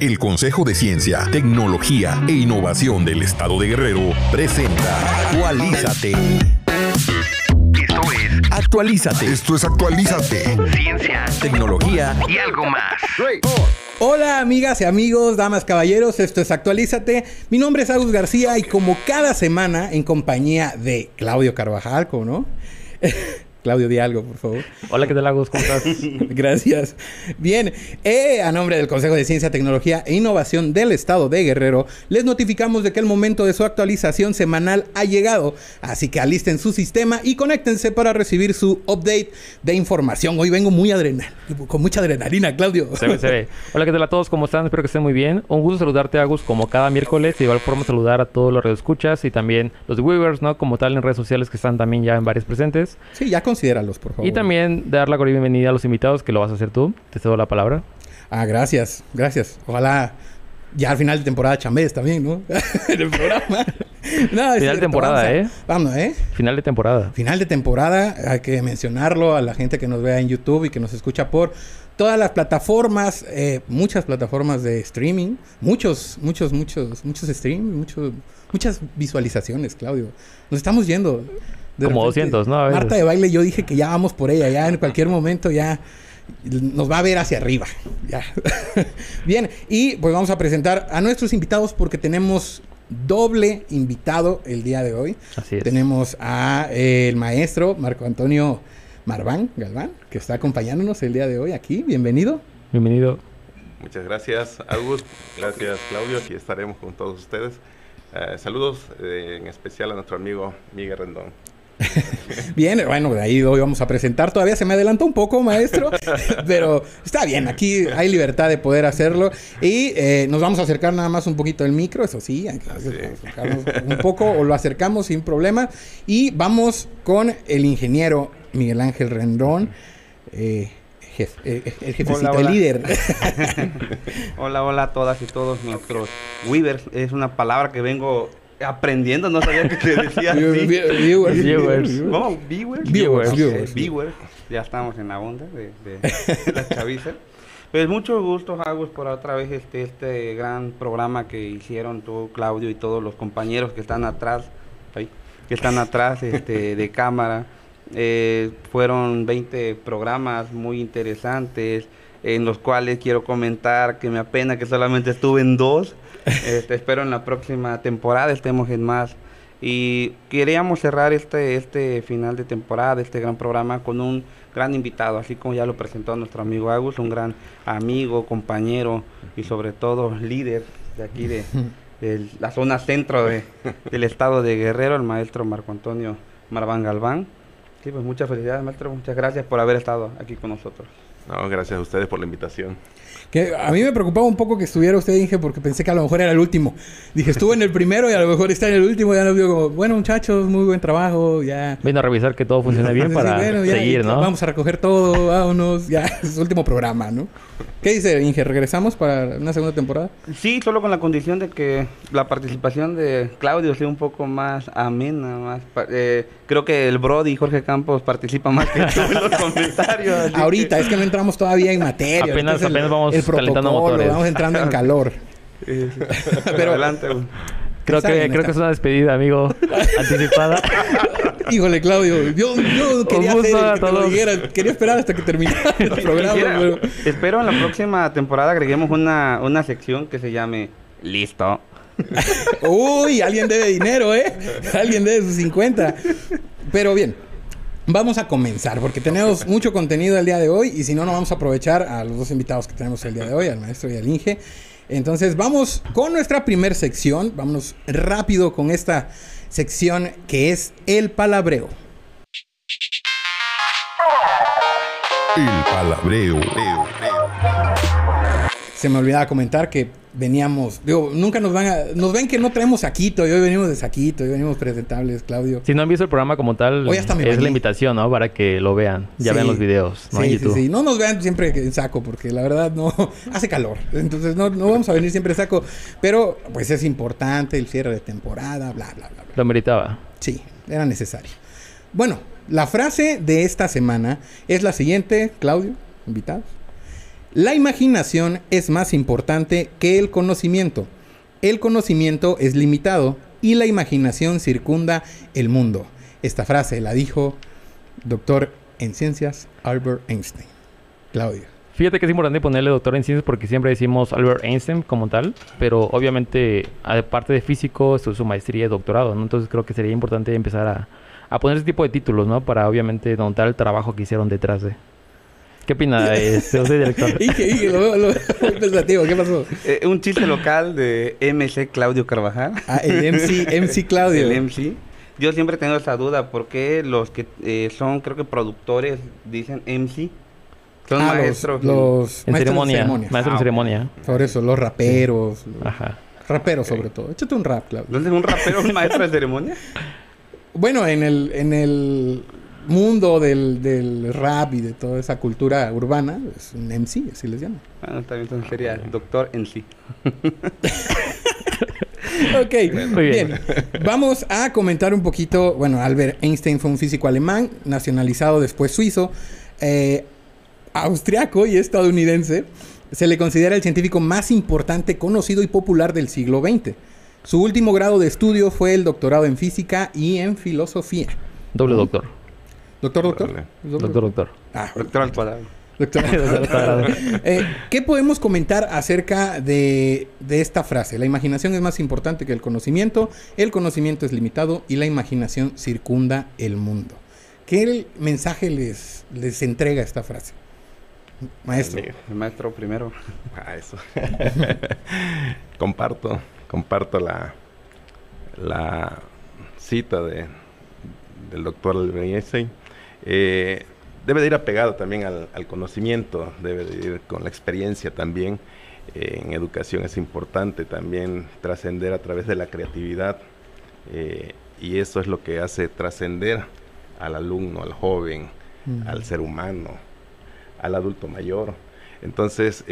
El Consejo de Ciencia, Tecnología e Innovación del Estado de Guerrero presenta Actualízate. Esto es Actualízate. Esto es Actualízate. Ciencia, tecnología y algo más. Hola amigas y amigos, damas, caballeros, esto es Actualízate. Mi nombre es Agus García y como cada semana en compañía de Claudio Carvajal, ¿cómo no? Claudio, di algo, por favor. Hola, ¿qué tal, Agus? ¿Cómo estás? Gracias. Bien, eh, a nombre del Consejo de Ciencia, Tecnología e Innovación del Estado de Guerrero, les notificamos de que el momento de su actualización semanal ha llegado. Así que alisten su sistema y conéctense para recibir su update de información. Hoy vengo muy adrenal, con mucha adrenalina, Claudio. Se ve, se ve. Hola, ¿qué tal a todos? ¿Cómo están? Espero que estén muy bien. Un gusto saludarte, Agus, como cada miércoles. De igual forma saludar a todos los escuchas y también los viewers, ¿no? Como tal en redes sociales que están también ya en varios presentes. Sí, ya considéralos, por favor. Y también dar la bienvenida a los invitados, que lo vas a hacer tú. Te cedo la palabra. Ah, gracias, gracias. Ojalá ya al final de temporada chambés también, ¿no? en el programa. no, final de temporada, ¿eh? Vamos, ¿eh? Final de temporada. Final de temporada, hay que mencionarlo a la gente que nos vea en YouTube y que nos escucha por todas las plataformas, eh, muchas plataformas de streaming, muchos, muchos, muchos, muchos streams, muchos, muchas visualizaciones, Claudio. Nos estamos yendo. Como 200, ¿no? Marta de baile, yo dije que ya vamos por ella, ya en cualquier momento ya nos va a ver hacia arriba. Ya. Bien, y pues vamos a presentar a nuestros invitados porque tenemos doble invitado el día de hoy. Así es. Tenemos a eh, el maestro Marco Antonio Marván Galván, que está acompañándonos el día de hoy aquí. Bienvenido. Bienvenido. Muchas gracias, August. Gracias, Claudio. Aquí estaremos con todos ustedes. Eh, saludos eh, en especial a nuestro amigo Miguel Rendón. bien, bueno, de ahí hoy vamos a presentar. Todavía se me adelantó un poco, maestro, pero está bien, aquí hay libertad de poder hacerlo. Y eh, nos vamos a acercar nada más un poquito el micro, eso sí, hay que acercarnos un poco o lo acercamos sin problema. Y vamos con el ingeniero Miguel Ángel Rendón. Eh, jefe, eh, el jefecito, hola, hola. el líder. hola, hola a todas y todos nuestros Weavers. Es una palabra que vengo aprendiendo, no sabía que se decía así. Viewers. Viewers. ¿Cómo? ¿Viewers? Viewers. Okay, viewers. Ya estamos en la onda de, de la chaviza. Pues mucho gusto, Agus, por otra vez este, este gran programa que hicieron tú, Claudio, y todos los compañeros que están atrás, ay, que están atrás este, de cámara. Eh, fueron 20 programas muy interesantes, en los cuales quiero comentar que me apena que solamente estuve en dos. Este, espero en la próxima temporada estemos en más. Y queríamos cerrar este, este final de temporada, este gran programa, con un gran invitado, así como ya lo presentó nuestro amigo Agus, un gran amigo, compañero y sobre todo líder de aquí de, de la zona centro de, del estado de Guerrero, el maestro Marco Antonio Marván Galván. Sí, pues muchas felicidades, maestro. Muchas gracias por haber estado aquí con nosotros. No, gracias a ustedes por la invitación. Que a mí me preocupaba un poco que estuviera usted, dije, porque pensé que a lo mejor era el último. Dije, estuvo en el primero y a lo mejor está en el último. Ya nos vio como, bueno, muchachos, muy buen trabajo. Ya. Vino a revisar que todo funcione bien para Sí, bueno, ya, seguir, ¿no? Vamos a recoger todo, vámonos. Ya, es su último programa, ¿no? ¿Qué dice, Inge? ¿Regresamos para una segunda temporada? Sí, solo con la condición de que la participación de Claudio sea un poco más amena, más... eh, creo que el Brody Jorge Campos participa más que tú en los comentarios. Ahorita, es que no entramos todavía en materia. Apenas- apenas vamos el calentando motores. Vamos entrando en calor. Sí. Pero- adelante. Creo que, creo que es una despedida, amigo, anticipada. Híjole, Claudio, yo, yo quería hacer que te lo todos. dijeras. Quería esperar hasta que terminara el programa. Quisiera- pero- Espero en la próxima temporada agreguemos una, una sección que se llame Listo. Uy, alguien debe dinero, ¿eh? Alguien debe sus 50. Pero bien, vamos a comenzar porque tenemos mucho contenido el día de hoy y si no, no vamos a aprovechar a los dos invitados que tenemos el día de hoy, al maestro y al Inge. Entonces, vamos con nuestra primer sección. Vámonos rápido con esta sección que es el palabreo. El palabreo. Se me olvidaba comentar que veníamos, digo, nunca nos van a, nos ven que no traemos saquito y hoy venimos de saquito, hoy venimos presentables, Claudio. Si no han visto el programa como tal, Hoy hasta me es bañé. la invitación, ¿no? Para que lo vean. Ya Sí. vean los videos, ¿no? Sí, en sí, YouTube. sí. No nos vean siempre en saco, porque la verdad no hace calor. Entonces no, no vamos a venir siempre en saco. Pero pues es importante el cierre de temporada, bla, bla, bla, bla. Lo meritaba. Sí, era necesario. Bueno, la frase de esta semana es la siguiente, Claudio, invitados. La imaginación es más importante que el conocimiento. El conocimiento es limitado y la imaginación circunda el mundo. Esta frase la dijo doctor en ciencias Albert Einstein. Claudio. Fíjate que es importante ponerle doctor en ciencias porque siempre decimos Albert Einstein como tal, pero obviamente, aparte de físico, es su maestría y doctorado. Entonces creo que sería importante empezar a, a poner ese tipo de títulos, ¿no? Para obviamente notar el trabajo que hicieron detrás de. ¿Qué opina este, director? Ige, lo, lo, muy pensativo, ¿qué pasó? Eh, un chiste local de MC Claudio Carvajal. Ah, el MC, MC Claudio. el MC. Yo siempre tengo esa duda, porque los que eh, son, creo que productores, dicen MC? Son ah, maestros. Los, en ceremonia. Maestros en ah, ceremonia. Por eso, los raperos. Ajá. Raperos sobre todo. Échate un rap, Claudio. ¿Dónde es un rapero un maestro de ceremonia? Bueno, en el, en el mundo del, del, rap y de toda esa cultura urbana, es un MC, así les llaman. Bueno, también sería doctor MC. ok, Muy bien. Vamos a comentar un poquito. Bueno, Albert Einstein fue un físico alemán, nacionalizado después suizo, eh, austriaco y estadounidense. Se le considera el científico más importante, conocido y popular del siglo XX. Su último grado de estudio fue el doctorado en física y en filosofía. Doble doctor. ¿Doctor, doctor? Doctor, doctor. Ah, doctor al cuadrado. Doctor eh, ¿Qué podemos comentar acerca de, de, esta frase? La imaginación es más importante que el conocimiento, el conocimiento es limitado y la imaginación circunda el mundo. ¿Qué mensaje les, les entrega esta frase? Maestro. El maestro primero. Ah, eso. Comparto comparto la, la cita de, del doctor Albert eh, debe de ir apegado también al, conocimiento, debe de ir con la experiencia también. Eh, en educación es importante también trascender a través de la creatividad eh, y eso es lo que hace trascender al alumno, al joven, al ser humano, al adulto mayor. Entonces,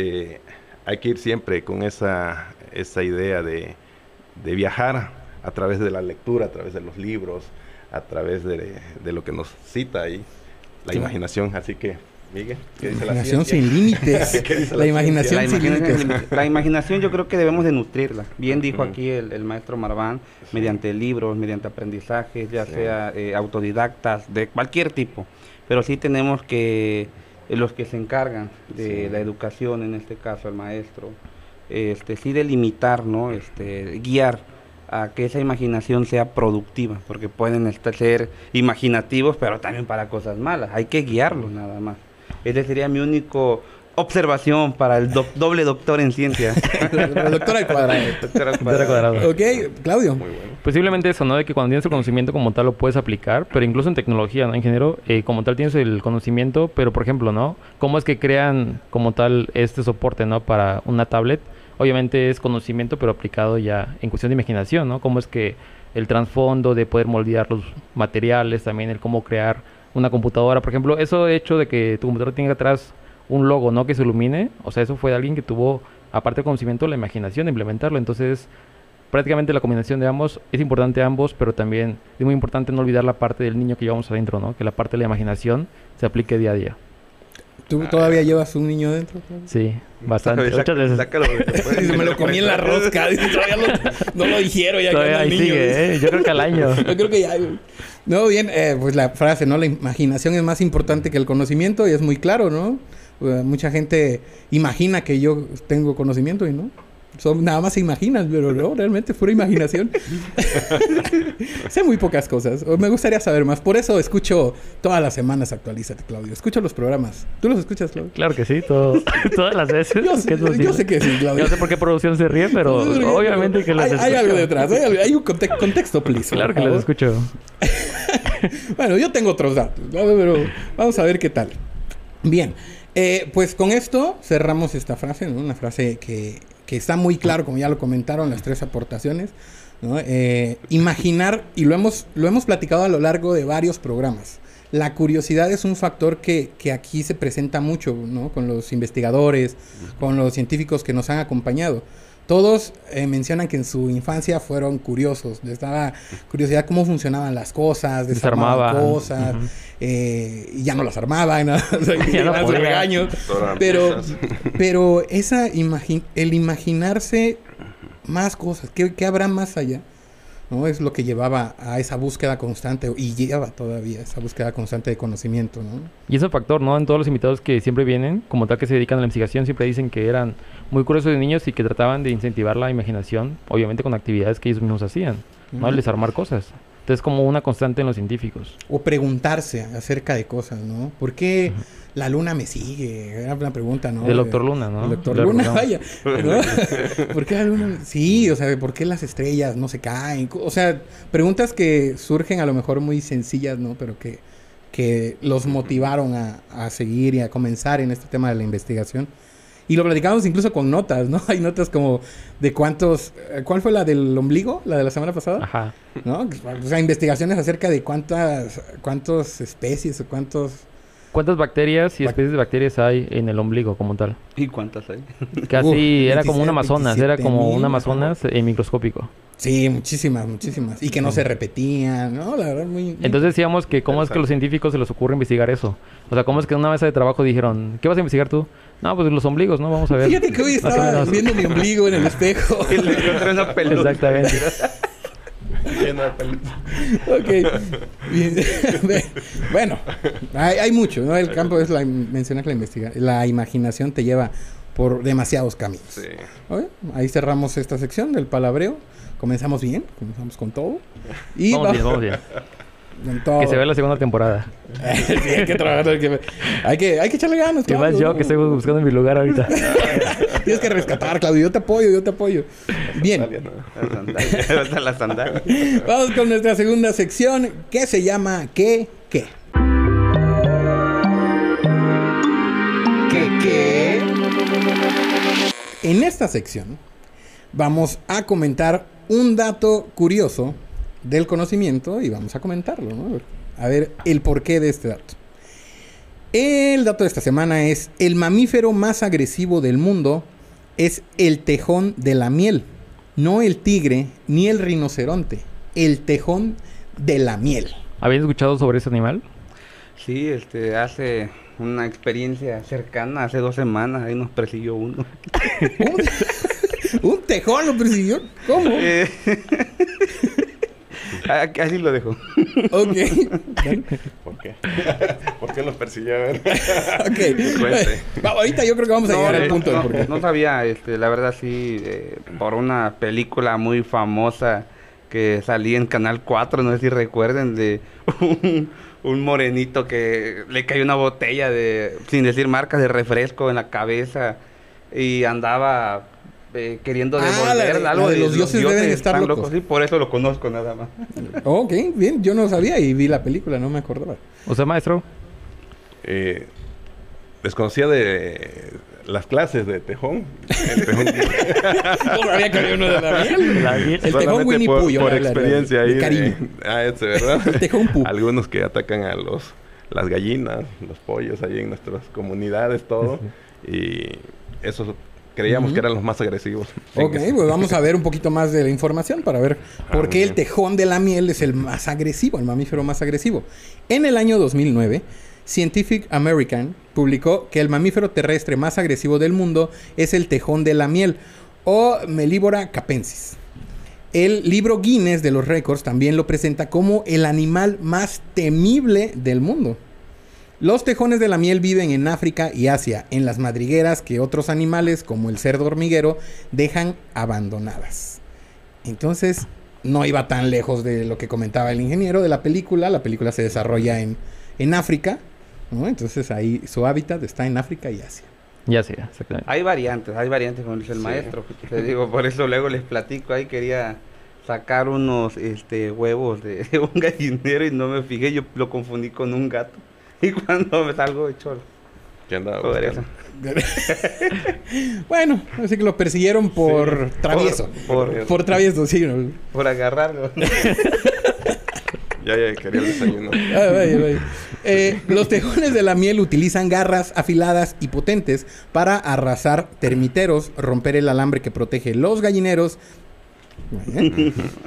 hay que ir siempre con esa, esa idea de, viajar a través de la lectura, a través de los libros, a través de, lo que nos cita ahí, la imaginación. Así que, Miguel, ¿qué dice la imaginación sin límites. la, imaginación sin límites. La imaginación yo creo que debemos de nutrirla. Bien dijo aquí el, maestro Marván, mediante libros, mediante aprendizajes, ya sea eh, autodidactas, de cualquier tipo. Pero sí tenemos que eh, los que se encargan de la educación, en este caso el maestro, este, sí delimitar, ¿no? Este, guiar a que esa imaginación sea productiva, porque pueden ser imaginativos, pero también para cosas malas. Hay que guiarlos nada más. Ese sería mi único observación para el doble doctor en ciencia. el doctor al cuadrado. Doctor al cuadrado. Ok, Claudio. Muy bueno. Posiblemente eso, ¿no? De que cuando tienes el conocimiento como tal lo puedes aplicar, pero incluso en tecnología, ¿no? Ingeniero, eh, como tal tienes el conocimiento, pero por ejemplo, ¿no? ¿Cómo es que crean como tal este soporte, ¿no? Para una tablet. Obviamente es conocimiento, pero aplicado ya en cuestión de imaginación, ¿no? Cómo es que el trasfondo de poder moldear los materiales, también el cómo crear una computadora, por ejemplo, eso hecho de que tu computadora tenga atrás un logo, ¿no? Que se ilumine, o sea, eso fue de alguien que tuvo, aparte del conocimiento, la imaginación de implementarlo, entonces prácticamente la combinación de ambos es importante ambos, pero también es muy importante no olvidar la parte del niño que llevamos adentro, ¿no? Que la parte de la imaginación se aplique día a día. ¿Tú todavía llevas un niño dentro? Sí, bastante. Muchas veces. Sácalo, me lo comí en la rosca. todavía no, lo dijeron ya todavía ahí sigue, ¿eh? Yo creo que al año. Yo creo que ya. No, bien, eh, pues la frase, ¿no? La imaginación es más importante que el conocimiento y es muy claro, ¿no? mucha gente imagina que yo tengo conocimiento y no. Son, nada más se imaginan, pero no, realmente pura imaginación. sé muy pocas cosas. Me gustaría saber más. Por eso escucho todas las semanas Actualízate, Claudio. Escucho los programas. ¿Tú los escuchas, Claudio? Claro que sí, todas las veces. Yo, sé que sí, Claudio. No sé por qué producción se ríe, pero obviamente que las hay, hay algo detrás. Hay, un contexto, please. Claro que los escucho. bueno, yo tengo otros datos, pero vamos a ver qué tal. Bien. Eh, pues con esto cerramos esta frase, ¿no? Una frase que, que, está muy claro, como ya lo comentaron, las tres aportaciones. ¿no? Eh, imaginar, y lo hemos, lo hemos platicado a lo largo de varios programas. La curiosidad es un factor que, que aquí se presenta mucho, ¿no? Con los investigadores, con los científicos que nos han acompañado. Todos eh, mencionan que en su infancia fueron curiosos. Les daba curiosidad cómo funcionaban las cosas, desarmaban cosas, eh, y ya no las armaban, ¿no? ya no regaños. Pero, pero esa el imaginarse más cosas, ¿qué, ¿qué habrá más allá? ¿No? Es lo que llevaba a esa búsqueda constante y lleva todavía esa búsqueda constante de conocimiento, ¿no? Y ese factor, ¿no? En todos los invitados que siempre vienen, como tal que se dedican a la investigación, siempre dicen que eran muy curiosos de niños y que trataban de incentivar la imaginación, obviamente con actividades que ellos mismos hacían, ¿no? El desarmar cosas. Entonces, como una constante en los científicos. O preguntarse acerca de cosas, ¿no? ¿Por qué la luna me sigue? Era una pregunta, ¿no? Del doctor Luna, ¿no? El doctor Luna, vaya. ¿Por qué la luna? Sí, o sea, ¿por qué las estrellas no se caen? O sea, preguntas que surgen a lo mejor muy sencillas, ¿no? Pero que, que los motivaron a, a seguir y a comenzar en este tema de la investigación. Y lo platicamos incluso con notas, ¿no? Hay notas como de cuántos... Eh, ¿Cuál fue la del ombligo? ¿La de la semana pasada? Ajá. ¿No? O sea, investigaciones acerca de cuántas, cuántas especies o cuántos... ¿Cuántas bacterias y especies de bacterias hay en el ombligo como tal? ¿Y cuántas hay? Casi era como un Amazonas, era como un Amazonas en microscópico. Sí, muchísimas, muchísimas. Y que no se repetían, ¿no? La verdad, muy... Entonces decíamos que cómo es que a los científicos se les ocurre investigar eso. O sea, cómo es que en una mesa de trabajo dijeron, ¿qué vas a investigar tú? No, pues los ombligos, ¿no? Vamos a ver. Fíjate que hoy estaba viendo mi ombligo en el espejo. y le encontré una pelusa. Exactamente. ok. bueno, hay, hay, mucho, ¿no? El campo es la... Mencionas la investigación. La imaginación te lleva por demasiados caminos. Sí. Ahí cerramos esta sección del palabreo. Comenzamos bien, comenzamos con todo. Y vamos, bien, vamos bien. Que se vea la segunda temporada. hay que trabajar. Hay que, hay que echarle ganas. Que más yo que estoy buscando mi lugar ahorita. Tienes que rescatar, Claudio. Yo te apoyo, yo te apoyo. Bien. La sandalia. Vamos con nuestra segunda sección que se llama ¿Qué? ¿Qué? ¿Qué? ¿Qué? En esta sección vamos a comentar un dato curioso del conocimiento y vamos a comentarlo, ¿no? A ver el porqué de este dato. El dato de esta semana es el mamífero más agresivo del mundo es el tejón de la miel, no el tigre ni el rinoceronte, el tejón de la miel. ¿Habías escuchado sobre ese animal? Sí, este, hace una experiencia cercana, hace dos semanas, ahí nos persiguió uno. ¿Un tejón lo persiguió? ¿Cómo? Eh, así lo dejo. Ok. ¿Por qué? ¿Por qué los persiguió? ok. ahorita yo creo que vamos a llegar al punto no. No sabía, este, la verdad sí, eh, por una película muy famosa que salía en Canal 4, no sé si recuerden, de un, un morenito que le cayó una botella de, sin decir marcas, de refresco en la cabeza y andaba eh, queriendo ah, devolver algo de, los, dioses, deben estar locos. Sí, por eso lo conozco nada más. ok, bien, yo no sabía y vi la película, no me acordaba. O sea, maestro. Eh, desconocía de las clases de tejón. El tejón. no sabía que había uno de la miel. El tejón Winnie Pooh. Por, experiencia ahí. ah, ese, ¿verdad? el tejón Pooh. Algunos que atacan a los las gallinas, los pollos ahí en nuestras comunidades, todo. y eso creíamos que eran los más agresivos. Ok, pues vamos a ver un poquito más de la información para ver ah, por qué el tejón de la miel es el más agresivo, el mamífero más agresivo. En el año 2009, Scientific American publicó que el mamífero terrestre más agresivo del mundo es el tejón de la miel o Melíbora capensis. El libro Guinness de los récords también lo presenta como el animal más temible del mundo. Los tejones de la miel viven en África y Asia, en las madrigueras que otros animales, como el cerdo hormiguero, dejan abandonadas. Entonces, no iba tan lejos de lo que comentaba el ingeniero de la película. La película se desarrolla en, en África, Entonces ahí su hábitat está en África y Asia. Y Asia, exactamente. Hay variantes, hay variantes, como dice el maestro. Te digo, por eso luego les platico, ahí quería sacar unos este, huevos de un gallinero y no me fijé, yo lo confundí con un gato. Y cuando me salgo de cholo. ¿Qué andaba bueno, así que lo persiguieron por travieso. Por, travieso, sí. Por agarrarlo. ya, ya quería el desayuno. Eh, los tejones de la miel utilizan garras afiladas y potentes para arrasar termiteros, romper el alambre que protege los gallineros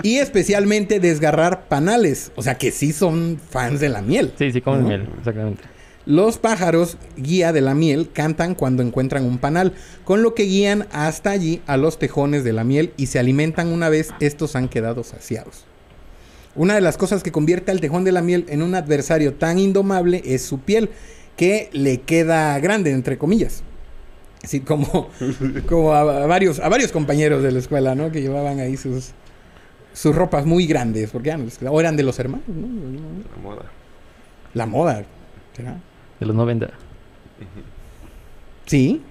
y especialmente desgarrar panales. O sea que sí son fans de la miel. Sí, sí comen miel, exactamente. Los pájaros guía de la miel cantan cuando encuentran un panal, con lo que guían hasta allí a los tejones de la miel y se alimentan una vez estos han quedado saciados. Una de las cosas que convierte al tejón de la miel en un adversario tan indomable es su piel, que le queda grande, entre comillas. Así como, como a, varios, a varios compañeros de la escuela, ¿no? Que llevaban ahí sus, sus ropas muy grandes, porque no o eran de los hermanos, ¿no? La moda. La moda, ¿será? De los 90. Sí.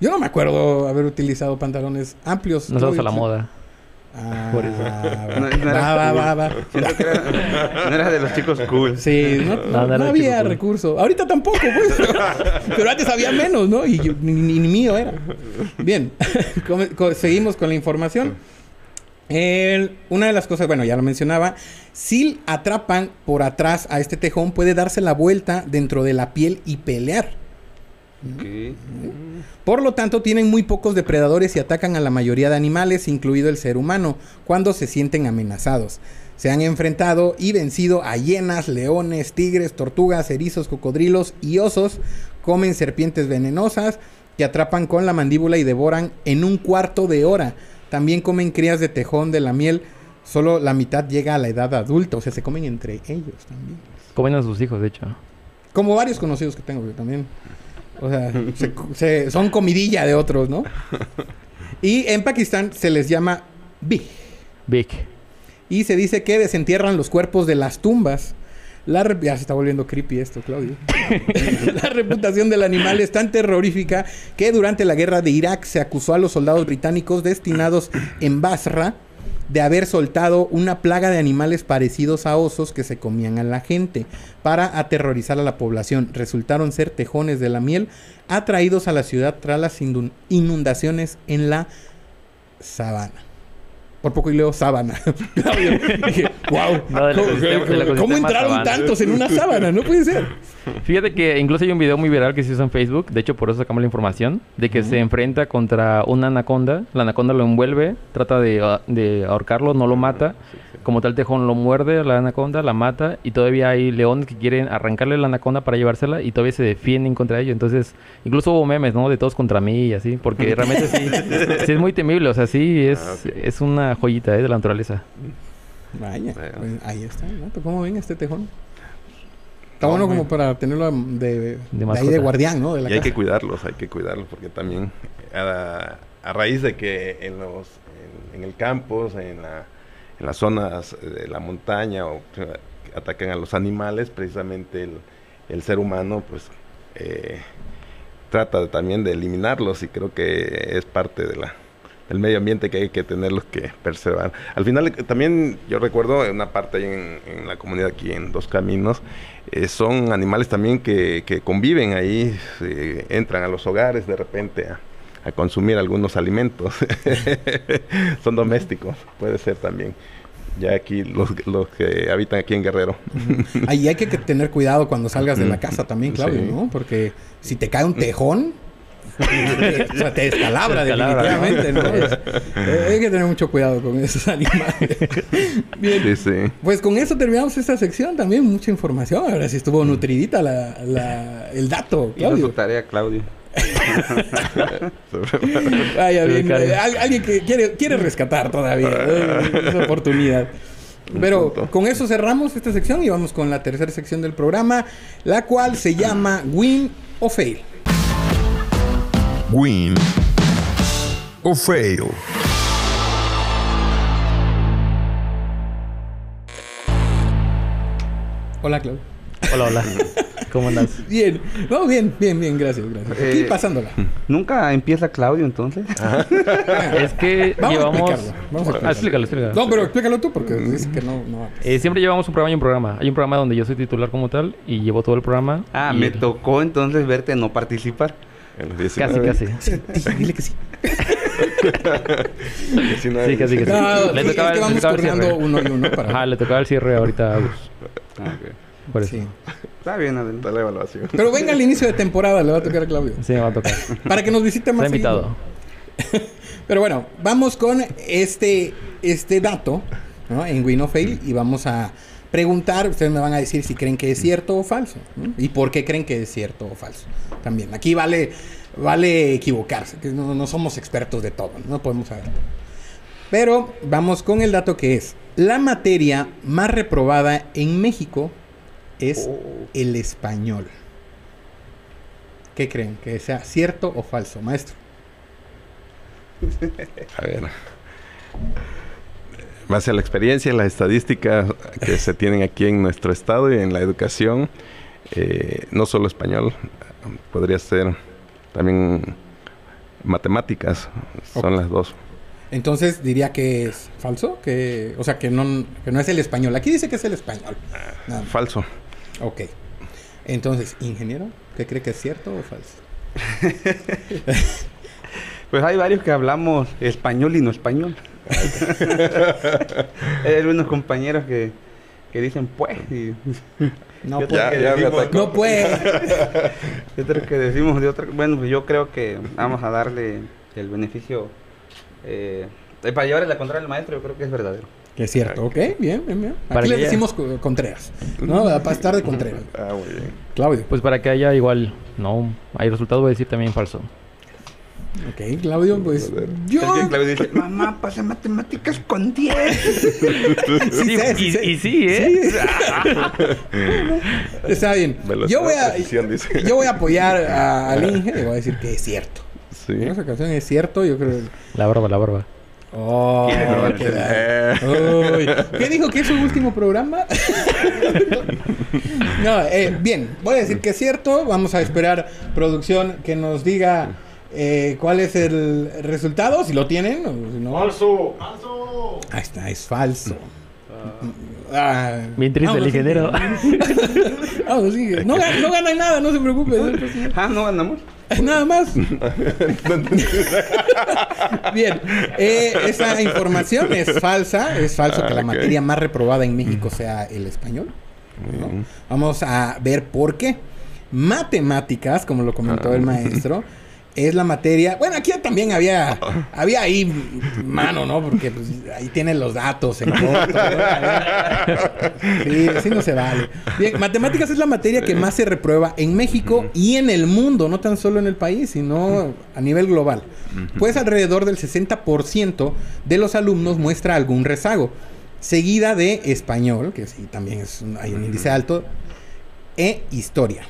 Yo no me acuerdo haber utilizado pantalones amplios. Nosotros a la moda. Ah, Por eso. No, va, va, va, no era de los chicos cool. Sí, no, había recurso. Ahorita tampoco, pues. Pero antes había menos, ¿no? Y ni, mío era. Bien, seguimos con la información. una de las cosas, bueno, ya lo mencionaba, si atrapan por atrás a este tejón, puede darse la vuelta dentro de la piel y pelear. Por lo tanto, tienen muy pocos depredadores y atacan a la mayoría de animales, incluido el ser humano, cuando se sienten amenazados. Se han enfrentado y vencido a hienas, leones, tigres, tortugas, erizos, cocodrilos y osos. Comen serpientes venenosas que atrapan con la mandíbula y devoran en un cuarto de hora. También comen crías de tejón de la miel. Solo la mitad llega a la edad adulta, o sea, se comen entre ellos también. Comen a sus hijos, de hecho. Como varios conocidos que tengo yo también. O sea, son comidilla de otros, ¿no? Y en Pakistán se les llama Big. Big. Y se dice que desentierran los cuerpos de las tumbas. La ya se está volviendo creepy esto, Claudio. la reputación del animal es tan terrorífica que durante la guerra de Irak se acusó a los soldados británicos destinados en Basra de haber soltado una plaga de animales parecidos a osos que se comían a la gente para aterrorizar a la población. Resultaron ser tejones de la miel atraídos a la ciudad tras las inundaciones en la sabana. Por poco y leo sábana. dije, wow. ¿Cómo, entraron tantos en una sábana? No puede ser. Fíjate que incluso hay un video muy viral que se hizo en Facebook. De hecho, por eso sacamos la información. De que se enfrenta contra una anaconda. La anaconda lo envuelve. Trata de, ah, de ahorcarlo. No lo mata. Como tal tejón lo muerde a la anaconda. La mata. Y todavía hay leones que quieren arrancarle la anaconda para llevársela. Y todavía se defienden contra ello. Entonces, incluso hubo memes, ¿no? De todos contra mí y así. Porque realmente sí, sí es muy temible. O sea, sí es, ah, es una joyita ¿eh? de la naturaleza. Vaya, pues, ahí está. ¿Cómo ven este tejón? Está bueno como para tenerlo de, de, ahí de guardián, ¿no? y hay que cuidarlos, hay que cuidarlos, porque también a, raíz de que en los en, el campo, en, en las zonas de la montaña o atacan a los animales, precisamente el, el ser humano, pues eh, trata también de eliminarlos y creo que es parte de la el medio ambiente que hay que tenerlos que preservar. Al final también yo recuerdo una parte ahí en, la comunidad aquí en Dos Caminos, eh, son animales también que, que conviven ahí, entran a los hogares de repente a, consumir algunos alimentos. son domésticos, puede ser también ya aquí los, los, que habitan aquí en Guerrero. Ahí hay que tener cuidado cuando salgas de la casa también, Claudio, ¿no? Porque si te cae un tejón, o sea, te descalabra, definitivamente, ¿no? Eh, hay que tener mucho cuidado con esos animales. Bien. Pues con eso terminamos esta sección también. Mucha información. Ahora sí estuvo nutridita la, el dato, Claudio. Y tarea, Claudio. Vaya bien. alguien que quiere, quiere rescatar todavía esa oportunidad. Pero con eso cerramos esta sección y vamos con la tercera sección del programa, la cual se llama Win o Fail win o fail. Hola, Claudio. Hola, hola. ¿Cómo andas? Bien. No, bien, bien, bien. Gracias, gracias. Aquí eh, pasándola. ¿Nunca empieza Claudio, entonces? es que llevamos... A Vamos a ah, explícalo. explícalo, No, pero explícalo tú porque dices que no... no eh, siempre llevamos un programa y un programa. Hay un programa donde yo soy titular como tal y llevo todo el programa. Ah, me tocó entonces verte no participar. Casi, casi. dile que sí. sí, casi, casi. No, le tocaba, es que vamos corriendo uno y uno para... Ajá, le tocaba el cierre ahorita a Gus. Ah, ok. Por eso. Sí. Está bien, Adel. Está la evaluación. Pero venga al inicio de temporada, le va a tocar a Claudio. Sí, me va a tocar. Para que nos visite más. Está invitado. Pero bueno, vamos con este, este dato ¿no? en Win or Fail y vamos a preguntar, ustedes me van a decir si creen que es cierto o falso ¿no? y por qué creen que es cierto o falso. También, aquí vale, vale equivocarse, que no, no somos expertos de todo, no podemos saber todo. Pero vamos con el dato que es, la materia más reprobada en México es el español. ¿Qué creen? ¿Que sea cierto o falso, maestro? A ver. Base a la experiencia y las estadísticas que se tienen aquí en nuestro estado y en la educación, eh, no solo español, podría ser también matemáticas, son las dos. Entonces diría que es falso, que, o sea, que no, que no es el español. Aquí dice que es el español. Nada. Falso. Ok. Entonces, ingeniero, ¿qué cree que es cierto o falso? Pues hay varios que hablamos español y no español. Hay algunos compañeros que, que dicen pues y No Yo puede. Ya, que ya me decimos- atacó. No puede. y otros que decimos de otra. Bueno, pues yo creo que vamos a darle el beneficio. Eh, para llevarle la contraria al maestro, yo creo que es verdadero. Que es cierto. Ok, bien, bien, bien. Para Aquí le que ya- decimos co- Contreras. ¿No? Para estar de Contreras. Ah, muy bien. Claudio. Pues para que haya igual, no, hay resultado voy a decir también falso. Ok, Claudio, pues yo... Es que Claudio dice, mamá, pasé matemáticas con 10. Sí y, sí, ¿eh? Está bien. Yo voy a, precisión, dice. yo voy a apoyar a- al Inge y voy a decir que es cierto. Sí. En esa ocasión es cierto, yo creo. La barba, la barba. Oh, qué da- Uy. ¿Qué dijo que es su último programa? no, eh, bien, voy a decir que es cierto. Vamos a esperar producción que nos diga eh, cuál es el resultado, si lo tienen. o si no. Falso. Ahí está, es falso. Ah, Bien triste el ingeniero. sigue. Vamos, sigue. No, no ganan nada, no se preocupe. ah, no ganamos. Nada más. Bien, eh, esa información es falsa. Es falso que la Ah, materia más reprobada en México sea el español. Vamos a ver por qué. Matemáticas, como lo comentó el maestro, es la materia. Bueno, aquí también había, había ahí mano, ¿no? Porque pues, ahí tienen los datos en corto. ¿no? Sí, así no se vale. Bien, matemáticas es la materia que más se reprueba en México y en el mundo, no tan solo en el país, sino a nivel global. Pues alrededor del 60% de los alumnos muestra algún rezago, seguida de español, que sí también es un- hay un índice alto, e historia.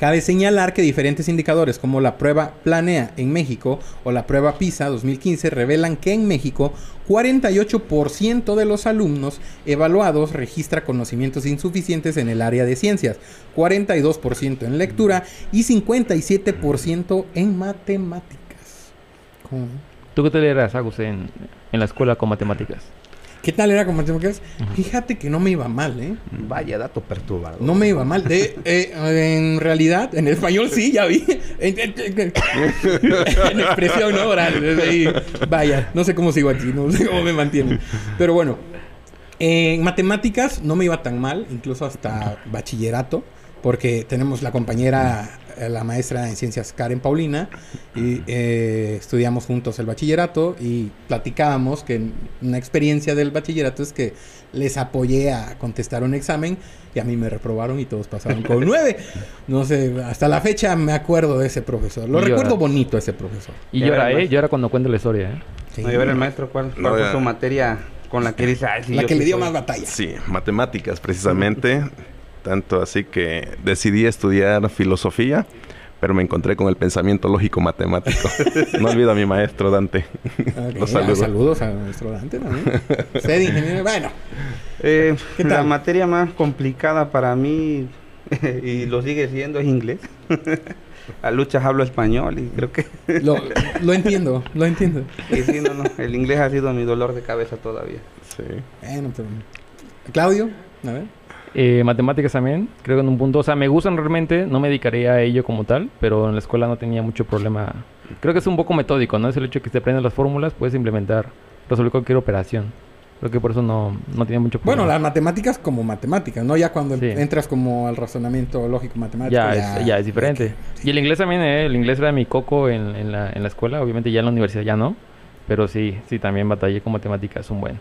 Cabe señalar que diferentes indicadores como la prueba Planea en México o la prueba PISA 2015 revelan que en México 48% de los alumnos evaluados registra conocimientos insuficientes en el área de ciencias, 42% en lectura y 57% en matemáticas. ¿Tú qué tal eras, Agus, en, en la escuela con matemáticas? ¿Qué tal era con matemáticas? Fíjate que no me iba mal, ¿eh? Vaya dato perturbador. No me iba mal. De, eh, en realidad, en español sí, ya vi. En, expresión oral. desde ahí. Vaya, no sé cómo sigo aquí, no sé cómo me mantienen. Pero bueno, en matemáticas no me iba tan mal, incluso hasta bachillerato, porque tenemos la compañera, eh, la maestra en ciencias Karen Paulina, y eh, estudiamos juntos el bachillerato y platicábamos que una experiencia del bachillerato es que les apoyé a contestar un examen y a mí me reprobaron y todos pasaron con nueve. No sé, hasta la fecha me acuerdo de ese profesor. Lo Y recuerdo lloras. bonito ese profesor. Y llora. ¿eh? Llora cuando cuenta la historia, ¿eh? Sí. No, y a ver el maestro, ¿cuál, cuál No, fue su materia con la que dice, ay, sí, la yo que le dio soy"? más batalla. Sí, matemáticas precisamente. Tanto así que decidí estudiar filosofía, pero me encontré con el pensamiento lógico matemático. no olvido a mi maestro Dante. Los ah, saludo. Saludos a nuestro Dante también. Usted, ingeniero. Bueno, Eh, ¿Qué la materia más complicada para mí, y lo sigue siendo, es inglés. A luchas hablo español y creo que lo, lo entiendo, lo entiendo. y sí, no, no, el inglés ha sido mi dolor de cabeza todavía. Sí. Bueno, pero... Claudio, a ver. Eh, matemáticas también, creo que en un punto, o sea, me gustan realmente, no me dedicaría a ello como tal, pero en la escuela no tenía mucho problema. Creo que es un poco metódico, ¿no? Es el hecho de que te aprendas las fórmulas, puedes implementar, resolver cualquier operación. Creo que por eso no, no tiene mucho Bueno, las matemáticas como matemáticas, ¿no? Ya cuando entras como al razonamiento lógico matemático. Ya, es, ya es diferente. Y el inglés también, ¿eh? El inglés era mi coco en, en, la, en la escuela. Obviamente ya en la universidad ya no. Pero sí, sí, también batallé con matemáticas un buen.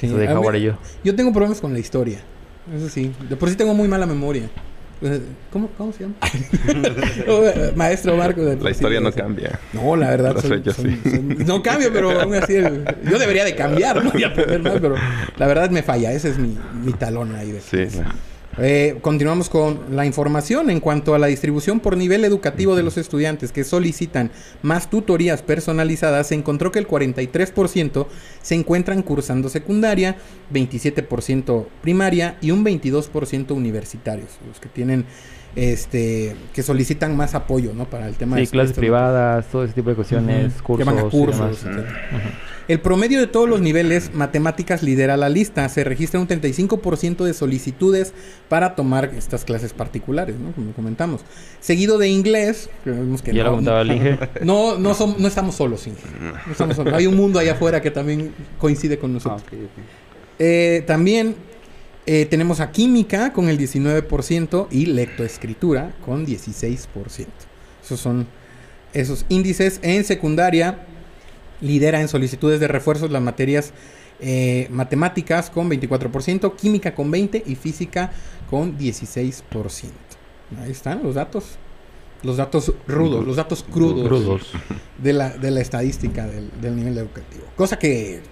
Eso de yo. Yo tengo problemas con la historia. Eso sí. De por sí tengo muy mala memoria. ¿Cómo, cómo se llama? Maestro Marco. la historia no cambia. No, la verdad. no cambia, pero aún así. yo debería de cambiar, ¿no? Y aprender más, pero la verdad me falla. Ese es mi, mi talón ahí. De sí. Eh, continuamos con la información en cuanto a la distribución por nivel educativo de los estudiantes que solicitan más tutorías personalizadas. Se encontró que el 43% se encuentran cursando secundaria, 27% primaria y un 22% universitarios. Los que tienen este que solicitan más apoyo, ¿no? Para el tema de clases privadas, todo ese tipo de cuestiones, cursos, El promedio de todos los niveles, matemáticas lidera la lista. Se registra un 35% de solicitudes para tomar estas clases particulares, ¿no? Como comentamos. Seguido de inglés, que ya no, lo No, no, no estamos solos, Inge. No estamos solos. Hay un mundo allá afuera que también coincide con nosotros. Ah, eh, también eh, tenemos a química con el 19% y lectoescritura con 16%. Esos son esos índices. En secundaria lidera en solicitudes de refuerzos las materias eh, matemáticas con 24%, química con 20% y física con 16%. Ahí están los datos. Los datos rudos, los datos crudos, De, la, de la estadística del, del nivel educativo. Cosa que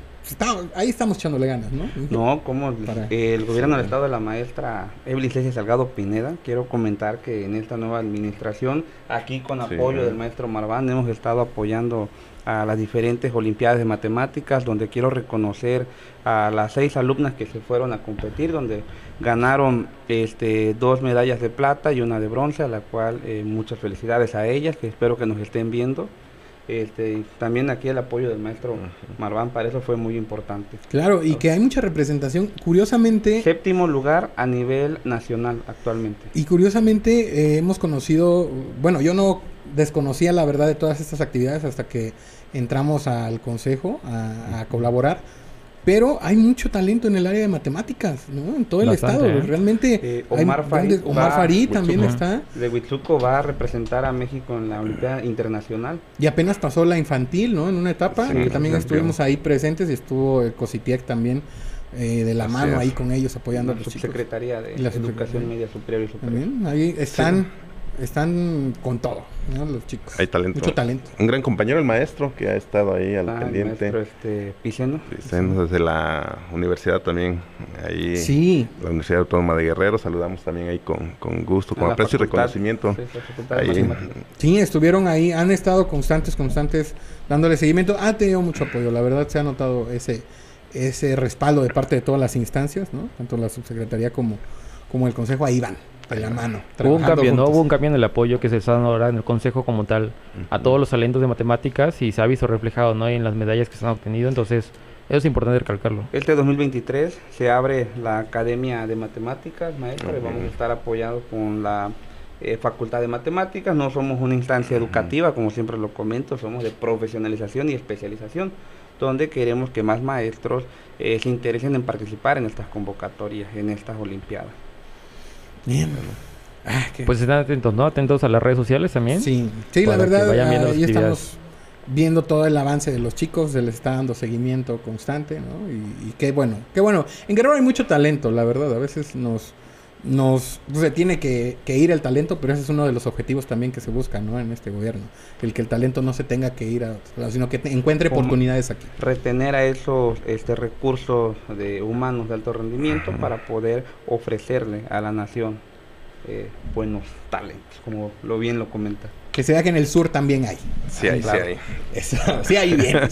ahí estamos echándole ganas, ¿no? No, como el gobierno del estado de la maestra Evelyn César Salgado Pineda, quiero comentar que en esta nueva administración, aquí con apoyo del maestro Marván, hemos estado apoyando a las diferentes Olimpiadas de Matemáticas, donde quiero reconocer a las seis alumnas que se fueron a competir, donde ganaron este, dos medallas de plata y una de bronce, a la cual eh, muchas felicidades a ellas, que espero que nos estén viendo. Este, también aquí el apoyo del maestro Marván para eso fue muy importante. Claro, y que hay mucha representación. Curiosamente... Séptimo lugar a nivel nacional actualmente. Y curiosamente eh, hemos conocido, bueno, yo no desconocía la verdad de todas estas actividades hasta que entramos al consejo a colaborar pero hay mucho talento en el área de matemáticas, ¿no? En todo el estado. ¿eh? Realmente. Eh, Omar, Farid, Omar Farid también está. De Huitzuco va a representar a México en la Olimpiada Internacional. Y apenas pasó la infantil, ¿no? En una etapa. que también estuvimos ahí presentes y estuvo el Cositiec también. Eh, de la mano ahí con ellos apoyando a los Secretaría de Educación Media Superior y Superior. También, ahí están están con todo, ¿no? Los chicos. Hay talento. Mucho talento. Un gran compañero, el maestro, que ha estado ahí al ah, pendiente. El maestro este, Piceno. desde la universidad también. Ahí. Sí. La Universidad Autónoma de Guerrero. Saludamos también ahí con, con gusto, con aprecio y reconocimiento. Sí, sí, estuvieron ahí, han estado constantes, constantes, dándole seguimiento. Ha tenido mucho apoyo, la verdad se ha notado ese, ese respaldo de parte de todas las instancias, ¿no? Tanto la subsecretaría como, como el consejo, ahí van de la mano. Hubo un cambio, ¿no? Hubo un cambio en el apoyo que se está dando ahora en el Consejo como tal a todos los talentos de matemáticas y se ha visto reflejado, ¿no? En las medallas que se han obtenido, entonces eso es importante recalcarlo. Este 2023 se abre la Academia de Matemáticas, maestro, y vamos a estar apoyados con la eh, Facultad de Matemáticas. No somos una instancia educativa, como siempre lo comento, somos de profesionalización y especialización, donde queremos que más maestros eh, se interesen en participar en estas convocatorias, en estas Olimpiadas. Bien. Ah, pues están atentos, ¿no? Atentos a las redes sociales también. Sí, sí, la verdad, ahí estamos viendo todo el avance de los chicos, se les está dando seguimiento constante, ¿no? Y, y qué bueno, qué bueno. En Guerrero hay mucho talento, la verdad. A veces nos, nos se tiene que, ir el talento, pero ese es uno de los objetivos también que se busca ¿no? en este gobierno, el que el talento no se tenga que ir a sino que encuentre oportunidades aquí. Retener a esos este recursos de humanos de alto rendimiento para poder ofrecerle a la nación eh, buenos talentos, como lo bien lo comenta. Que se vea que en el sur también hay. Sí hay, sí hay. sí hay bien.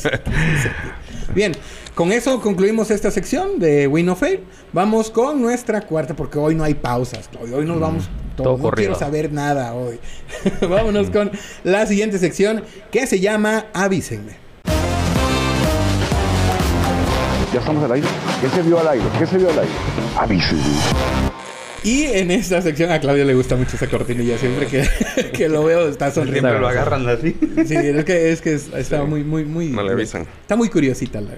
bien, con eso concluimos esta sección de Win of Fame. Vamos con nuestra cuarta, porque hoy no hay pausas, Claudio. Hoy nos mm, vamos todo. no quiero saber nada hoy. Vámonos con la siguiente sección que se llama Avísenme. Ya estamos al aire. ¿Qué se vio al aire? ¿Qué se vio al aire? Avísenme. Y en esta sección a Claudio le gusta mucho esa cortinilla. Siempre que, que lo veo está sonriendo. Siempre lo agarran así. Sí, es que, es que está muy, muy, muy... No le avisan. Está muy curiosita la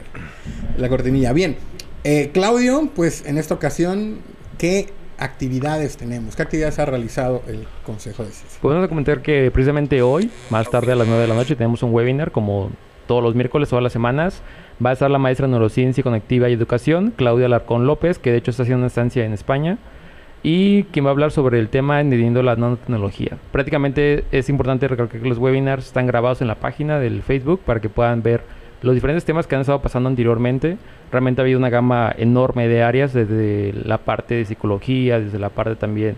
La cortinilla. Bien. Eh, Claudio, pues en esta ocasión, ¿qué actividades tenemos? ¿Qué actividades ha realizado el Consejo de CICE? Podemos comentar que precisamente hoy, más tarde a las 9 de la noche, tenemos un webinar como todos los miércoles, todas las semanas. Va a estar la maestra de Neurociencia Conectiva y Educación, Claudia Alarcón López, que de hecho está haciendo una estancia en España y quien va a hablar sobre el tema entendiendo la nanotecnología. Prácticamente es importante recalcar que los webinars están grabados en la página del Facebook para que puedan ver los diferentes temas que han estado pasando anteriormente. Realmente ha habido una gama enorme de áreas, desde la parte de psicología, desde la parte también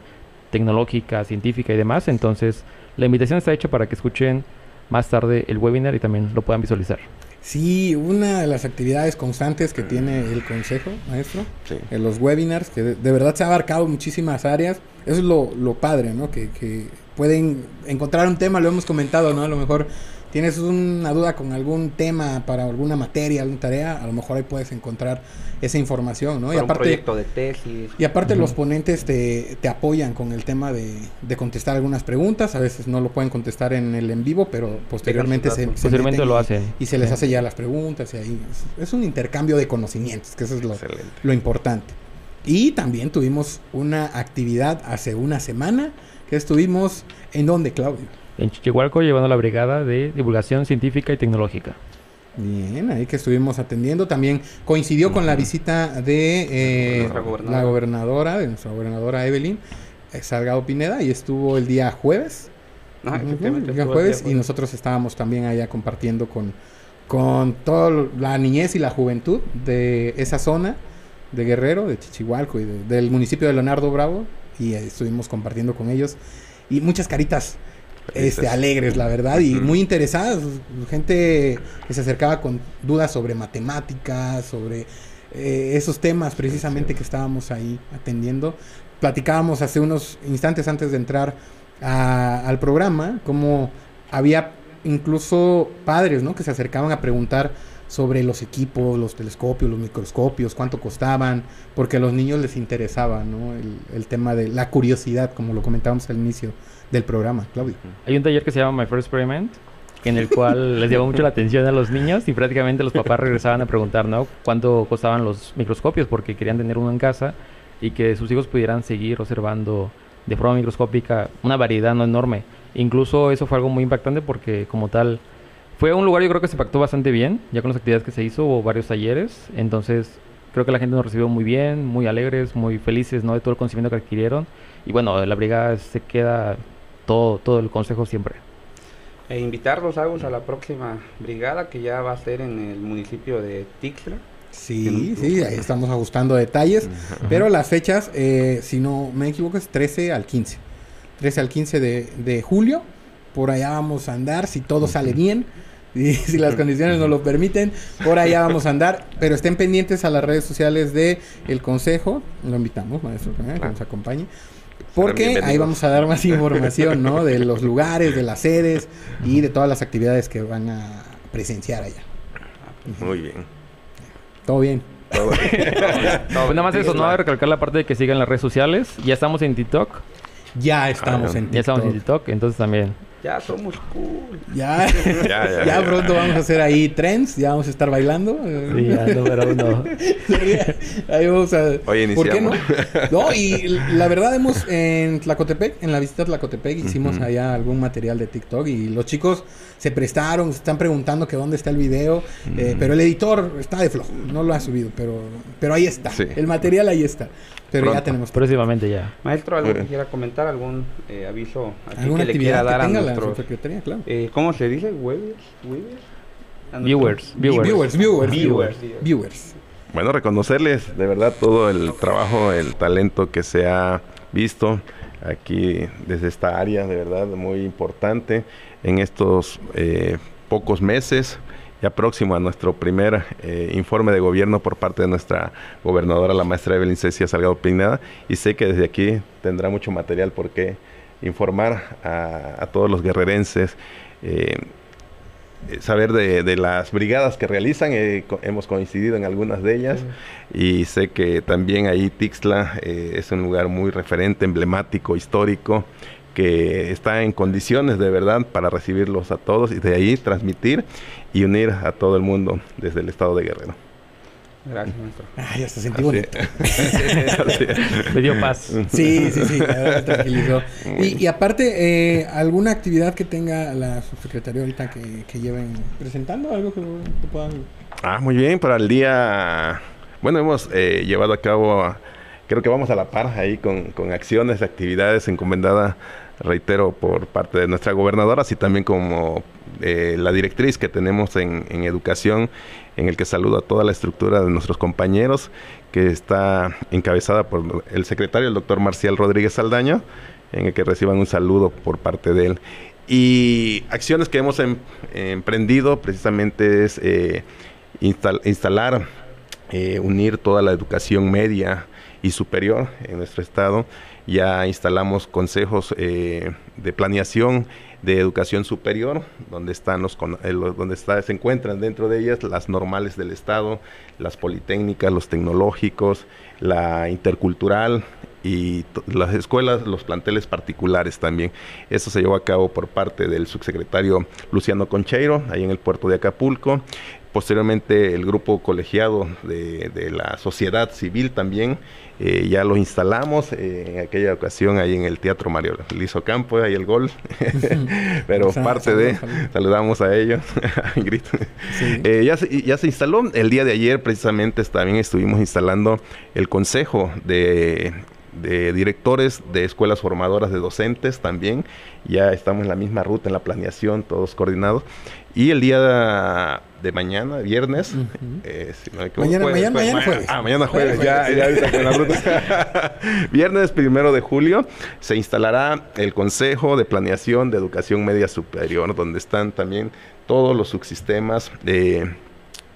tecnológica, científica y demás. Entonces, la invitación está hecha para que escuchen más tarde el webinar y también lo puedan visualizar. Sí, una de las actividades constantes que tiene el consejo, maestro, en los webinars, que de, verdad se ha abarcado muchísimas áreas. Eso es lo, lo padre, ¿no? Que, que, pueden encontrar un tema, lo hemos comentado, ¿no? A lo mejor tienes una duda con algún tema para alguna materia, alguna tarea, a lo mejor ahí puedes encontrar esa información, ¿no? y aparte, un proyecto de tesis. Y aparte los ponentes te, te, apoyan con el tema de, de, contestar algunas preguntas, a veces no lo pueden contestar en el en vivo, pero posteriormente se, posteriormente lo hacen. Y se les hace ya las preguntas y ahí es, un intercambio de conocimientos, que eso es lo, lo importante. Y también tuvimos una actividad hace una semana que estuvimos en donde, Claudio en Chichihualco llevando la brigada de divulgación científica y tecnológica. Bien, ahí que estuvimos atendiendo. También coincidió con la visita de eh, la gobernadora, de nuestra gobernadora Evelyn eh, Salgado Pineda, y estuvo el día jueves. Ah, el día jueves, y nosotros estábamos también allá compartiendo con, con toda la niñez y la juventud de esa zona de Guerrero, de Chichihualco y del municipio de Leonardo Bravo, y estuvimos compartiendo con ellos. Y muchas caritas este, alegres, la verdad, y muy interesadas. Gente que se acercaba con dudas sobre matemáticas, sobre eh, esos temas precisamente que estábamos ahí atendiendo. Platicábamos hace unos instantes antes de entrar al programa, como había incluso padres, ¿no? Que se acercaban a preguntar sobre los equipos, los telescopios, los microscopios, cuánto costaban, porque a los niños les interesaba, ¿no? El, el tema de la curiosidad, como lo comentábamos al inicio del programa, Claudio. Hay un taller que se llama My First Experiment, en el cual les llamó mucho la atención a los niños y prácticamente los papás regresaban a preguntar, ¿no? ¿Cuánto costaban los microscopios? Porque querían tener uno en casa y que sus hijos pudieran seguir observando de forma microscópica una variedad no enorme. Incluso eso fue algo muy impactante porque como tal fue un lugar yo creo que se impactó bastante bien, ya con las actividades que se hizo, hubo varios talleres, entonces creo que la gente nos recibió muy bien, muy alegres, muy felices, ¿no? De todo el conocimiento que adquirieron. Y bueno, la brigada se queda todo, todo el consejo siempre. E invitarlos a la próxima brigada que ya va a ser en el municipio de Tixla. Sí, sí, ahí estamos ajustando detalles, pero las fechas, eh, si no me equivoco, es 13 al 15. 13 al 15 de, de julio, por allá vamos a andar, si todo sale bien, y si las condiciones nos lo permiten, por allá vamos a andar, pero estén pendientes a las redes sociales de el consejo, lo invitamos, maestro, que nos acompañe, porque ahí vamos a dar más información, ¿no? De los lugares, de las sedes y de todas las actividades que van a presenciar allá. Muy bien. Todo bien. Todo bien. pues nada más eso, ¿no? Recalcar la parte de que sigan las redes sociales. Ya estamos en TikTok. Ya estamos en TikTok. Ya estamos en TikTok, entonces también ya somos cool. Ya, ya, pronto vamos a hacer ahí trends, ya vamos a estar bailando. Sí, ya, número uno. ahí vamos a... Oye, ¿Por qué no? No, y la verdad hemos en Tlacotepec, en la visita a Tlacotepec, hicimos allá algún material de TikTok y los chicos se prestaron, se están preguntando que dónde está el video, eh, pero el editor está de flojo, no lo ha subido, pero, pero ahí está. El material ahí está. Pero ya tenemos. Próximamente ya. Maestro, ¿algo que quiera comentar? ¿Algún eh, aviso aquí que le quiera dar a nuestros... Claro. Eh, ¿Cómo se dice? ¿Webbers? Viewers. Viewers. Viewers. Viewers. Viewers. Bueno, reconocerles de verdad todo el trabajo, el talento que se ha visto aquí desde esta área, de verdad muy importante en estos eh, pocos meses ya próximo a nuestro primer eh, informe de gobierno por parte de nuestra gobernadora, la maestra Evelyn Cecia Salgado Pineda, y sé que desde aquí tendrá mucho material por qué informar a, todos los guerrerenses. Eh, saber de, las brigadas que realizan, eh, hemos coincidido en algunas de ellas y sé que también ahí Tixla es un lugar muy referente, emblemático, histórico, que está en condiciones de verdad para recibirlos a todos y de ahí transmitir y unir a todo el mundo desde el estado de Guerrero. Gracias, maestro. Ay, hasta sentí bonito. Me dio paz. Sí, sí, sí, tranquilizó. Y, y aparte, eh, ¿alguna actividad que tenga la subsecretaría ahorita que, que lleven presentando? ¿Algo que, que puedan...? Ah, muy bien, para el día... Bueno, hemos eh, llevado a cabo, creo que vamos a la par ahí con, con acciones, actividades encomendadas, reitero, por parte de nuestra gobernadora, así también como eh, la directriz que tenemos en, educación, en el que saludo a toda la estructura de nuestros compañeros, que está encabezada por el secretario, el doctor Marcial Rodríguez Saldaño, en el que reciban un saludo por parte de él. Y acciones que hemos em- emprendido precisamente es eh, instal- instalar, eh, unir toda la educación media y superior en nuestro estado. Ya instalamos consejos eh, de planeación de educación superior, donde están los, eh, donde está, se encuentran dentro de ellas las normales del estado, las politécnicas, los tecnológicos, la intercultural y las escuelas, los planteles particulares también. Eso se llevó a cabo por parte del subsecretario Luciano Concheiro, ahí en el puerto de Acapulco. Posteriormente el grupo colegiado de, de la sociedad civil también eh, ya lo instalamos eh, en aquella ocasión ahí en el Teatro Mario Lizo Campo, ahí el gol. Pero parte de, saludos, saludamos a ellos. Sí. Eh, ya, se, ya se instaló. El día de ayer precisamente también estuvimos instalando el consejo de, de directores de escuelas formadoras de docentes también. Ya estamos en la misma ruta, en la planeación, todos coordinados. Y el día de mañana, viernes, eh, si no me equivoco, Mañana, Jueves, mañana, mañana ma- jueves. Ah, mañana jueves, Jueves, ya, ya ahorita con la ruta. Viernes primero de julio se instalará el Consejo de Planeación de Educación Media Superior, donde están también todos los subsistemas eh,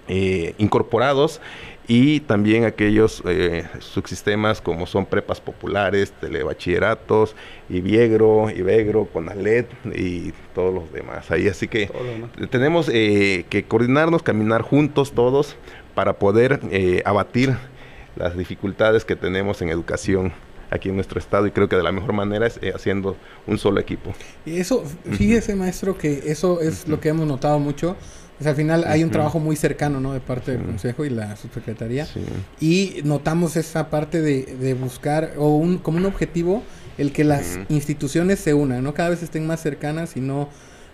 eh, incorporados y también aquellos eh, subsistemas como son prepas populares, telebachilleratos, Iviegro, Ivegro, Conalet y todos los demás ahí. Así que tenemos eh, que coordinarnos, caminar juntos todos para poder eh, abatir las dificultades que tenemos en educación aquí en nuestro estado y creo que de la mejor manera es eh, haciendo un solo equipo. Y eso, fíjese maestro que eso es lo que hemos notado mucho. O sea, al final hay un trabajo muy cercano, ¿no? De parte del. Consejo y la Subsecretaría. Y notamos esa parte de, de buscar, o un, como un objetivo, el que las instituciones se unan, ¿no? Cada vez estén más cercanas y no,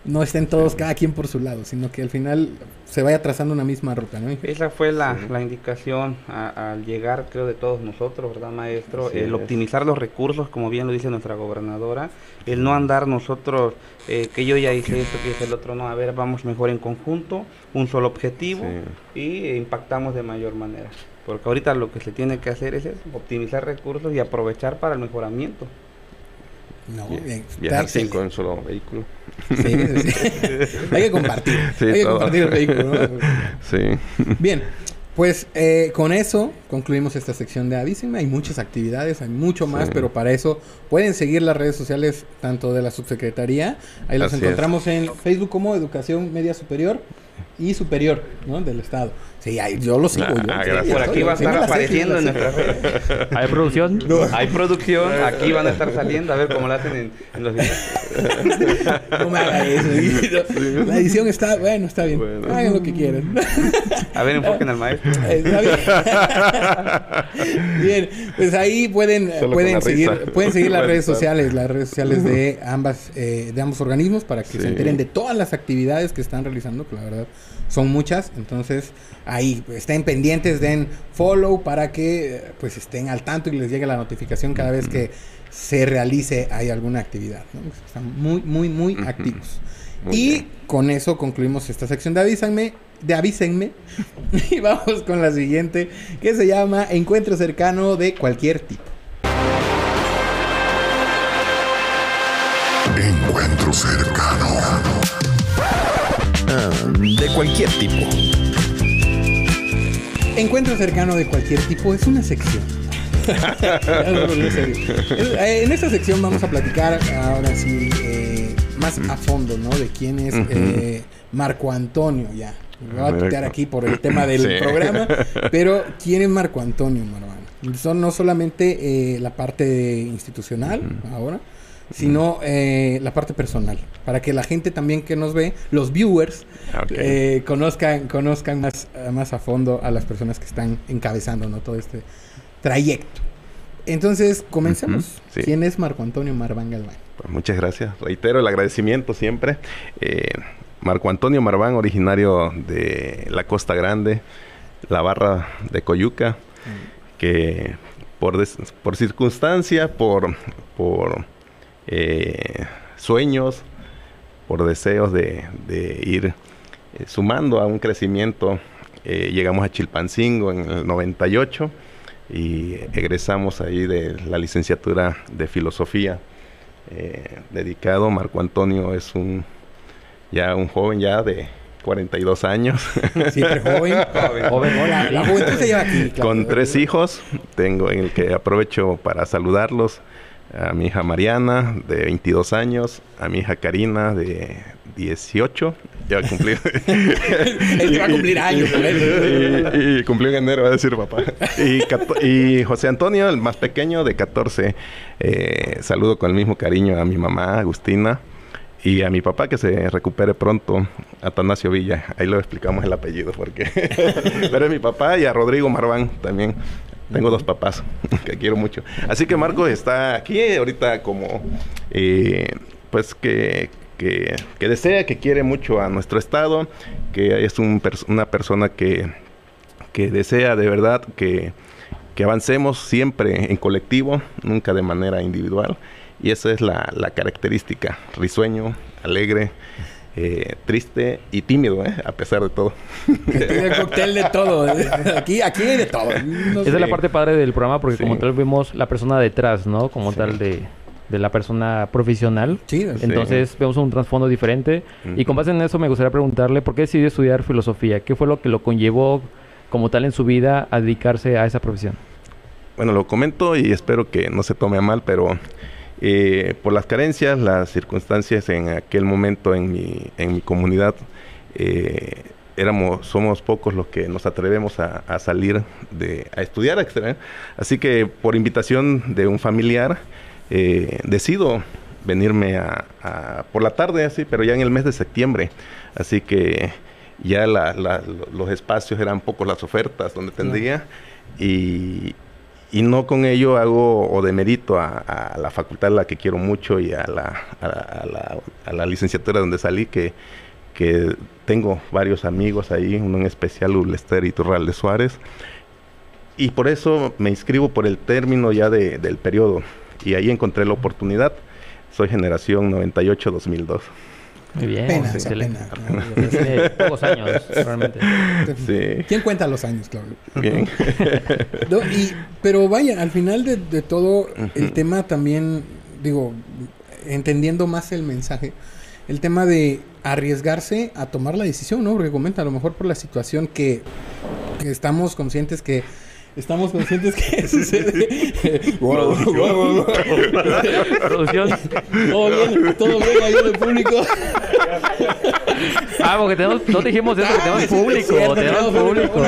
no estén todos, cada quien por su lado, sino que al final se vaya trazando una misma ruta, ¿no? Esa fue la, Sí. la indicación a- al llegar, creo, de todos nosotros, ¿verdad, maestro? El es. optimizar los recursos, como bien lo dice nuestra gobernadora, el no andar nosotros, eh, que yo ya hice esto, que hice el otro, no, a ver, vamos mejor en conjunto, un solo objetivo Sí. y impactamos de mayor manera. Porque ahorita lo que se tiene que hacer es eso, optimizar recursos y aprovechar para el mejoramiento. No, bien, Viajar cinco en un solo vehículo. Sí, sí, hay que compartir. Sí, hay que todo. compartir el vehículo, ¿no? Sí. Bien, pues eh, con eso concluimos esta sección de Avísenme. Hay muchas actividades, hay mucho más, Sí. pero para eso pueden seguir las redes sociales tanto de la subsecretaría, ahí es. encontramos en Facebook como Educación Media Superior y Superior, ¿no? Del Estado. Sí, ahí, yo lo sigo. Ah, yo, sí, yo Por aquí va a estar la apareciendo en la nuestras redes. ¿Hay producción? Hay producción, aquí van a estar saliendo, a ver cómo lo hacen en, en los videos. No me haga eso. La edición está, bueno, está bien. Bueno. Hagan lo que quieran. A ver, enfoquen al maestro. Está bien. bien, pues ahí pueden, Solo pueden la seguir, risa. pueden seguir las redes sociales, las redes sociales de ambas, eh, de ambos organismos para que Sí. se enteren de todas las actividades que están realizando, que la verdad son muchas. Entonces, ahí pues, estén pendientes, den follow para que eh, pues estén al tanto y les llegue la notificación cada vez que se realice hay alguna actividad. ¿no? Están muy, muy, muy activos. Muy y bien. con eso concluimos esta sección de avísenme, de avísenme. y vamos con la siguiente, que se llama Encuentro cercano de cualquier tipo. Encuentro cercano. Ah, de cualquier tipo. Encuentro cercano de cualquier tipo es una sección. Eh, en esta sección vamos a platicar ahora sí eh, más a fondo, ¿no? De quién es eh, Marco Antonio ya. Me voy a tutear aquí por el tema del Sí. programa, pero ¿quién es Marco Antonio, Marván? Son no solamente eh, la parte institucional ahora, sino eh, la parte personal, para que la gente también que nos ve, los viewers, eh, conozcan, conozcan más, más a fondo a las personas que están encabezando ¿no? todo este trayecto. Entonces, comencemos. ¿Quién es Marco Antonio Marván Galván? Pues muchas gracias. Reitero el agradecimiento siempre. Eh, Marco Antonio Marván, originario de la Costa Grande, la barra de Coyuca, mm. que por, por circunstancia, por, por eh, sueños, por deseos de, ir eh, sumando a un crecimiento, llegamos a Chilpancingo en el 98 y egresamos ahí de la licenciatura de filosofía eh, dedicado. Marco Antonio es un ya un joven ya de 42 años. Siempre joven. joven. la juventud se lleva aquí. Con tres hijos, tengo en el que aprovecho para saludarlos. A mi hija Mariana, de 22 años, a mi hija Karina, de 18, ya cumplí. Él va a cumplir años. y, y, cumplió en enero, va a decir papá. Y, José Antonio, el más pequeño, de 14. Eh, saludo con el mismo cariño a mi mamá, Agustina. Y a mi papá que se recupere pronto, Atanasio Villa. Ahí lo explicamos el apellido porque... Pero es mi papá y a Rodrigo Marván también. Tengo dos papás que quiero mucho. Así que Marcos está aquí ahorita como... Eh, pues que, que, desea, que quiere mucho a nuestro Estado, que es una persona que, que desea de verdad que, avancemos siempre en colectivo, nunca de manera individual. Y esa es la, característica, risueño, alegre, eh, triste y tímido, ¿eh? a pesar de todo. El cóctel de todo. ¿eh? Aquí, aquí hay de todo. Esa es la parte padre del programa porque como tal vemos la persona detrás, ¿no? Como tal de de la persona profesional. Sí, Entonces vemos un trasfondo diferente. Y con base en eso me gustaría preguntarle por qué decidió estudiar filosofía. ¿Qué fue lo que lo conllevó como tal en su vida a dedicarse a esa profesión? Bueno, lo comento y espero que no se tome a mal, pero eh, por las carencias, las circunstancias en aquel momento en mi, en mi comunidad, eh, éramos, somos pocos los que nos atrevemos a, salir de, a estudiar extra. Así que por invitación de un familiar, eh, decido venirme a, por la tarde así, pero ya en el mes de septiembre. Así que ya los espacios eran pocos las ofertas donde tendría y, y, no con ello hago o demerito a, a, la facultad a la que quiero mucho y a la, a la, licenciatura donde salí que, que tengo varios amigos ahí, uno en especial Ulester y Turral de Suárez. Y por eso me inscribo por el término ya de, del periodo y ahí encontré la oportunidad. Soy generación 98-2002. Muy bien. Tiene pocos años, realmente. Sí. ¿Quién cuenta los años, Claudio? Bien. pero vaya, al final de, todo, el tema también, digo, entendiendo más el mensaje, el tema de arriesgarse a tomar la decisión, ¿no? Porque comenta, a lo mejor por la situación que estamos conscientes que Estamos conscientes que sucede. Producción. Todo bien, todo bien ahí en el público. Ah, porque tenemos, no dijimos eso, que tenemos público. tenemos público.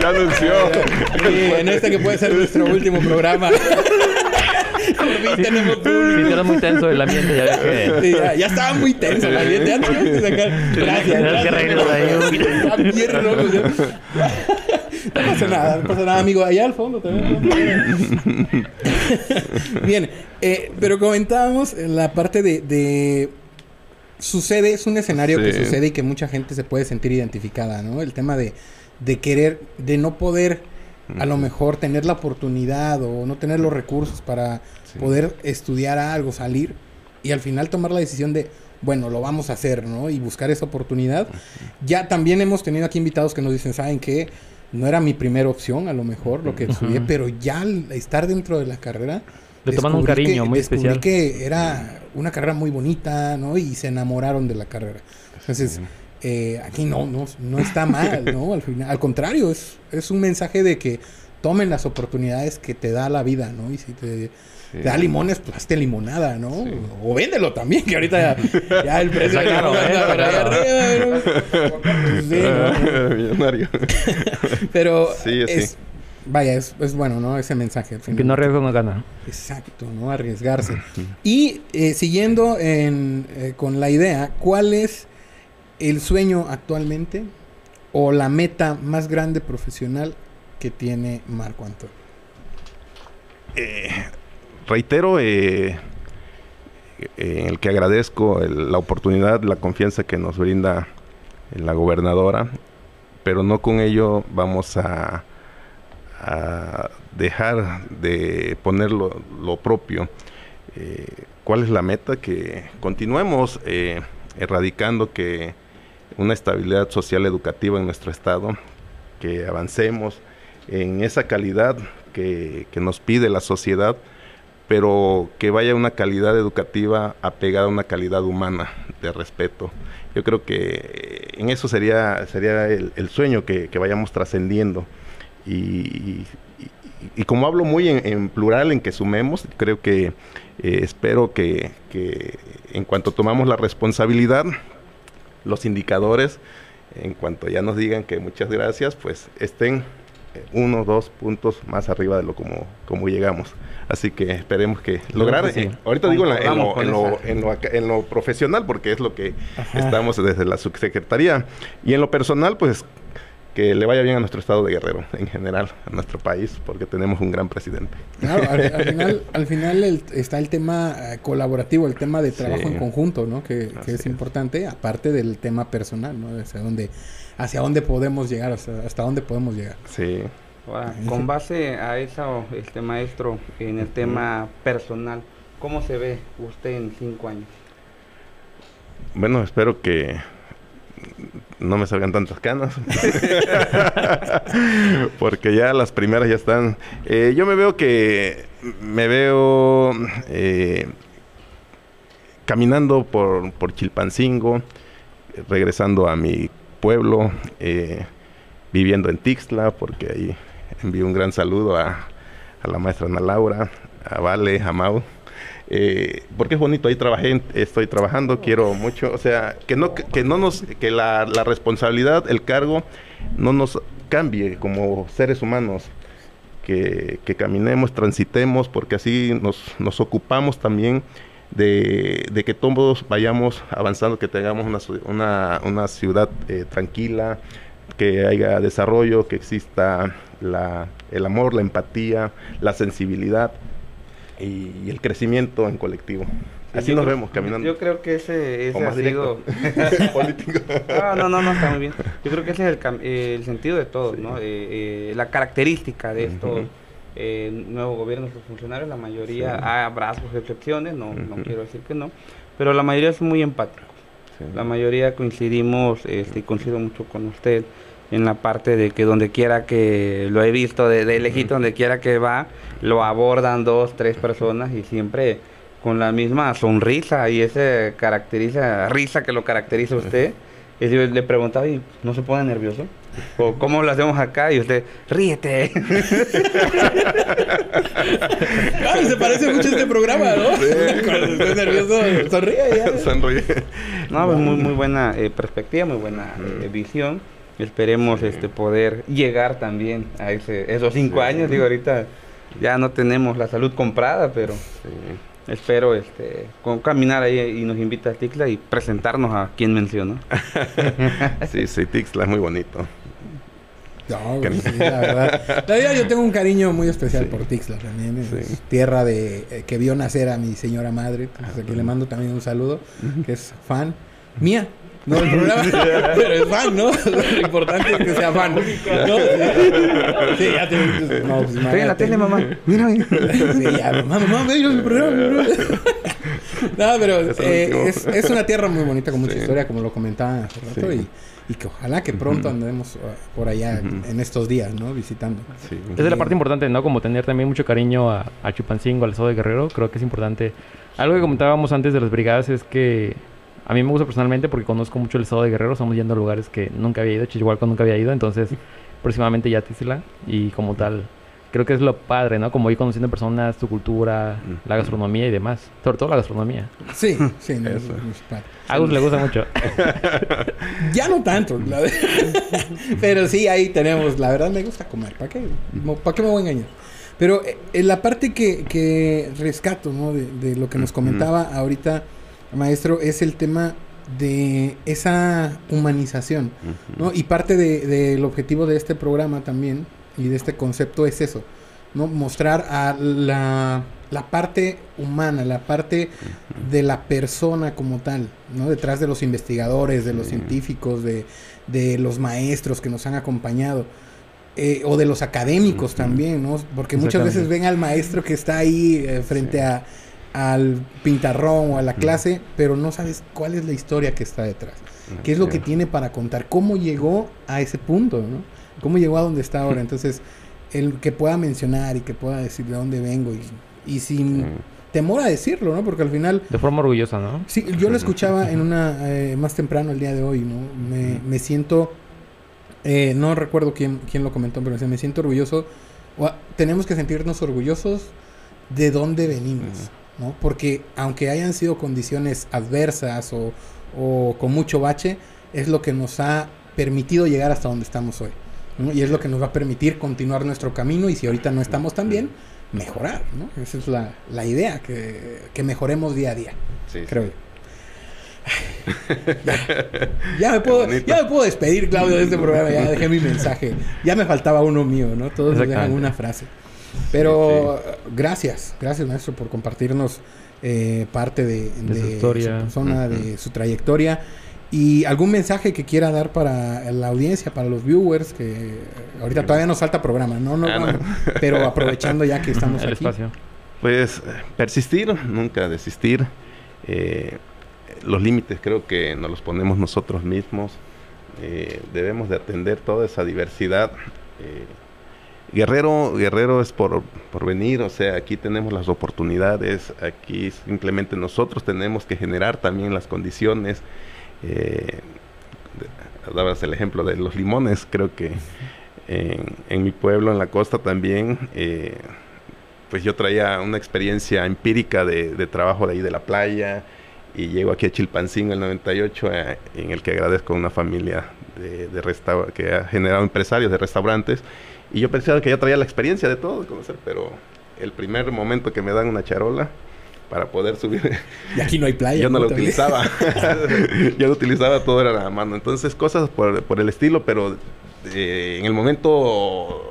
Ya anunció. Sí, en este que puede ser nuestro último programa. Fin tenemos público. Sí, muy tenso el ambiente, ya ves que... Sí, ya, ya, estaba muy tenso el ambiente. Ya tenemos que sacar... Gracias, gracias. que ahí. No pasa nada, no pasa nada, amigo. Allá al fondo también. Bien, eh, pero comentábamos la parte de, de, Sucede, es un escenario que sucede y que mucha gente se puede sentir identificada, ¿no? El tema de, de querer, de no poder a lo mejor tener la oportunidad o no tener los recursos para poder estudiar algo, salir y al final tomar la decisión de, bueno, lo vamos a hacer, ¿no? Y buscar esa oportunidad. Ya también hemos tenido aquí invitados que nos dicen, ¿saben qué? No era mi primera opción, a lo mejor, lo que estudié, pero ya al estar dentro de la carrera... Le toman un cariño muy especial. que era una carrera muy bonita, ¿no? Y se enamoraron de la carrera. Entonces, eh, aquí no, no, no está mal, ¿no? Al, final, al contrario, es, es un mensaje de que tomen las oportunidades que te da la vida, ¿no? Y si te, da limones, pues hazte limonada, ¿no? O véndelo también, que ahorita ya, el precio está caro, ¿eh? Millonario. Pero es, vaya, es, es bueno, ¿no? Ese mensaje. Que no arriesga no gana. Exacto, ¿no? Arriesgarse. y eh, siguiendo en, eh, con la idea, ¿cuál es el sueño actualmente o la meta más grande profesional que tiene Marco Antonio? Eh, reitero en el que agradezco la oportunidad, la confianza que nos brinda la gobernadora, pero no con ello vamos a a dejar de poner lo, propio. Eh, ¿Cuál es la meta? Que continuemos eh, erradicando que una estabilidad social educativa en nuestro estado, que avancemos en esa calidad que, nos pide la sociedad, pero que vaya una calidad educativa apegada a una calidad humana de respeto. Yo creo que en eso sería, sería el, sueño que, que vayamos trascendiendo. Y, como hablo muy en, plural, en que sumemos, creo que eh, espero que, en cuanto tomamos la responsabilidad, los indicadores, en cuanto ya nos digan que muchas gracias, pues estén eh, uno, dos puntos más arriba de lo como, como llegamos. Así que esperemos que lograr. Eh, ahorita digo en, lo, profesional, porque es lo que estamos desde la subsecretaría. Y en lo personal, pues que le vaya bien a nuestro estado de Guerrero en general, a nuestro país, porque tenemos un gran presidente. Claro, al, final, está el tema eh, colaborativo, el tema de trabajo en conjunto, ¿no? Que, es, importante, aparte del tema personal, ¿no? Hacia dónde, hacia dónde podemos llegar, hasta, dónde podemos llegar. Sí. con base a eso, este maestro, en el tema personal, ¿cómo se ve usted en cinco años? Bueno, espero que no me salgan tantas canas. Porque ya las primeras ya están. Eh, yo me veo que. Me veo. Eh, caminando por, por Chilpancingo. Regresando a mi pueblo. Eh, viviendo en Tixla. Porque ahí envío un gran saludo a, a la maestra Ana Laura. A Vale, a Mau eh, porque es bonito, ahí trabajé, estoy trabajando, quiero mucho, o sea, que no, que no nos, que la, responsabilidad, el cargo, no nos cambie como seres humanos, que, caminemos, transitemos, porque así nos, nos ocupamos también de, que todos vayamos avanzando, que tengamos una, una, ciudad eh, tranquila, que haya desarrollo, que exista la, el amor, la empatía, la sensibilidad y, el crecimiento en colectivo. Así nos vemos caminando. Yo creo que ese, ese ha sido... Político. no, no, no, no, está muy bien. Yo creo que ese es el, el sentido de todo, ¿no? Eh, eh, la característica de estos eh, nuevos gobiernos, los funcionarios, la mayoría, hay abrazos, excepciones, no, no quiero decir que no, pero la mayoría son muy empáticos. La mayoría coincidimos, este, y coincido mucho con usted, en la parte de que donde quiera que lo he visto de, de lejito, donde quiera que va, lo abordan dos, tres personas y siempre con la misma sonrisa y ese caracteriza, risa que lo caracteriza a usted. Y yo le preguntaba, ¿y no se pone nervioso? ¿O cómo lo hacemos acá? Y usted, ríete. claro, se parece mucho a este programa, ¿no? Cuando estoy nervioso, sonríe. Sonríe. No, pues muy, muy buena eh, perspectiva, muy buena eh, visión. Esperemos este poder llegar también a ese, esos cinco años. Digo, ahorita ya no tenemos la salud comprada, pero espero este con caminar ahí y nos invita a Tixla y presentarnos a quien mencionó. sí, sí, Tixla es muy bonito. No, la verdad. yo tengo un cariño muy especial por Tixla también. Es tierra de eh, que vio nacer a mi señora madre. Entonces, aquí le mando también un saludo, que es fan mía. No el programa, pero es fan, ¿no? Lo importante es que sea fan. ¿no? Sí, ya te. No, pues, Estoy en la tele, mamá. Mira, Sí, ya, mamá, mamá, mira el programa. No, pero eh, es, es, una tierra muy bonita con mucha historia, como lo comentaba hace rato. Y, y que ojalá que pronto andemos uh, por allá en estos días, ¿no? Visitando. Sí. Esa es la parte importante, ¿no? Como tener también mucho cariño a, a Chupancingo, al Estado de Guerrero. Creo que es importante. Algo que comentábamos antes de las brigadas es que a mí me gusta personalmente porque conozco mucho el estado de Guerrero. Estamos yendo a lugares que nunca había ido. Chihuahua nunca había ido. Entonces, próximamente ya Tisla. Y como tal, creo que es lo padre, ¿no? Como ir conociendo personas, tu cultura, la gastronomía y demás. Sobre todo la gastronomía. Sí, sí, no, es, A Agus le gusta mucho. ya no tanto, pero sí, ahí tenemos, la verdad me gusta comer, ¿para qué? ¿Para qué me voy a engañar? Pero eh, en la parte que, que rescato, ¿no? De, de lo que nos comentaba ahorita, maestro, es el tema de esa humanización, ¿no? Y parte del objetivo de este programa también y de este concepto es eso, ¿no? Mostrar a la, la parte humana, la parte de la persona como tal, ¿no? Detrás de los investigadores, de los científicos, de, de, los maestros que nos han acompañado. Eh, o de los académicos también, ¿no? Porque muchas veces ven al maestro que está ahí eh, frente a al pintarrón o a la clase, pero no sabes cuál es la historia que está detrás. ¿Qué es lo que tiene para contar? ¿Cómo llegó a ese punto? ¿no? ¿Cómo llegó a donde está ahora? Entonces, el que pueda mencionar y que pueda decir de dónde vengo y, sin temor a decirlo, ¿no? Porque al final... De forma orgullosa, ¿no? Sí, yo lo escuchaba en una... Eh, más temprano el día de hoy, ¿no? Me, siento... Eh, no recuerdo quién, quién lo comentó, pero me siento orgulloso. tenemos que sentirnos orgullosos de dónde venimos. ¿No? Porque aunque hayan sido condiciones adversas o, con mucho bache, es lo que nos ha permitido llegar hasta donde estamos hoy. Y es lo que nos va a permitir continuar nuestro camino y si ahorita no estamos tan bien, mejorar, ¿no? Esa es la, idea, que, mejoremos día a día, creo yo. ya, me puedo, ya me puedo despedir, Claudio, de este programa. Ya dejé mi mensaje. Ya me faltaba uno mío, ¿no? Todos dejan una frase. Pero gracias, gracias maestro por compartirnos eh, parte de, su, historia. persona, de su trayectoria. Y algún mensaje que quiera dar para la audiencia, para los viewers, que ahorita todavía nos falta programa, ¿no? no, ah, Pero aprovechando ya que estamos aquí. Espacio. Pues persistir, nunca desistir. Eh, los límites creo que nos los ponemos nosotros mismos. Eh, debemos de atender toda esa diversidad. Guerrero, Guerrero es por, por, venir, o sea, aquí tenemos las oportunidades, aquí simplemente nosotros tenemos que generar también las condiciones. Eh, dabas el ejemplo de los limones, creo que en, mi pueblo, en la costa también, eh, pues yo traía una experiencia empírica de, trabajo de ahí de la playa y llego aquí a Chilpancingo en el 98, eh, en el que agradezco a una familia de, de que ha generado empresarios de restaurantes y yo pensaba que ya traía la experiencia de todo, de conocer, pero el primer momento que me dan una charola para poder subir. Y aquí no hay playa. yo no, la utilizaba. yo lo utilizaba todo era la mano. Entonces, cosas por, por el estilo, pero eh, en el momento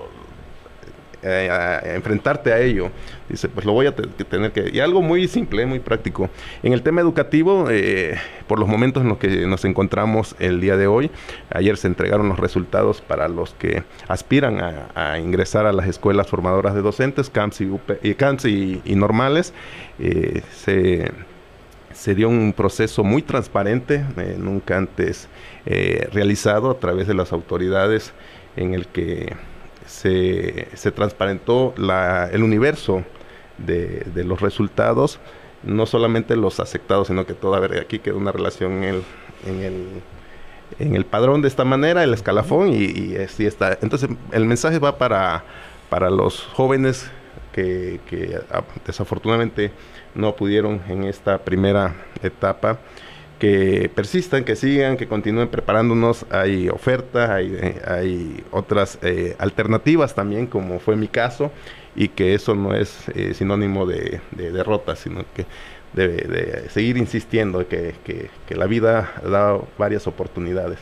eh, a, enfrentarte a ello. Dice, pues lo voy a tener que... Y algo muy simple, muy práctico. En el tema educativo, eh, por los momentos en los que nos encontramos el día de hoy, ayer se entregaron los resultados para los que aspiran a, ingresar a las escuelas formadoras de docentes, CAMS y, y, normales. Eh, se se dio un proceso muy transparente, nunca antes realizado a través de las autoridades, en el que se, se transparentó la, el universo de, de, los resultados, no solamente los aceptados, sino que toda, ver, aquí quedó una relación en el, en el, en el padrón de esta manera, el escalafón, y, y así está. Entonces, el mensaje va para, para los jóvenes que, que ah, desafortunadamente no pudieron en esta primera etapa que persistan, que sigan, que continúen preparándonos. Hay ofertas, hay, eh, hay otras eh, alternativas también, como fue mi caso, y que eso no es eh, sinónimo de, derrota, sino que debe de seguir insistiendo que, que, que, la vida da varias oportunidades.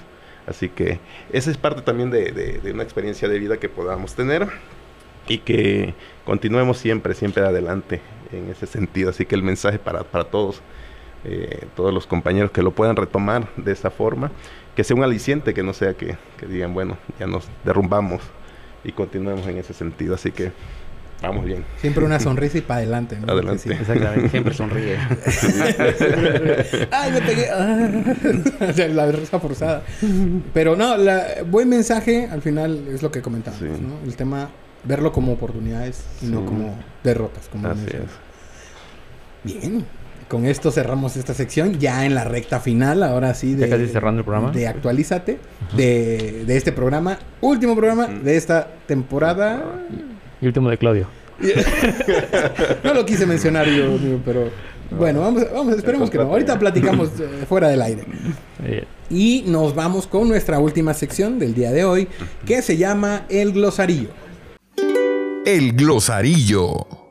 Así que esa es parte también de, de una experiencia de vida que podamos tener y que continuemos siempre, siempre adelante en ese sentido. Así que el mensaje para, para todos eh, todos los compañeros que lo puedan retomar de esa forma, que sea un aliciente, que no sea que, digan, bueno, ya nos derrumbamos y continuemos en ese sentido. Así que vamos bien. Siempre una sonrisa y para adelante. Adelante. Exactamente, siempre sonríe. Ay, me pegué. Ah. la risa forzada. Pero no, la, buen mensaje al final es lo que comentamos, ¿no? El tema, verlo como oportunidades y no como derrotas. Como Así es. Bien con esto cerramos esta sección ya en la recta final, ahora sí, de, casi cerrando el programa. de Actualízate, de, de, este programa, último programa de esta temporada. Y último de Claudio. no lo quise mencionar yo, pero bueno, vamos, vamos esperemos que no. Ahorita platicamos eh, fuera del aire. Y nos vamos con nuestra última sección del día de hoy, que se llama El Glosarillo. El Glosarillo.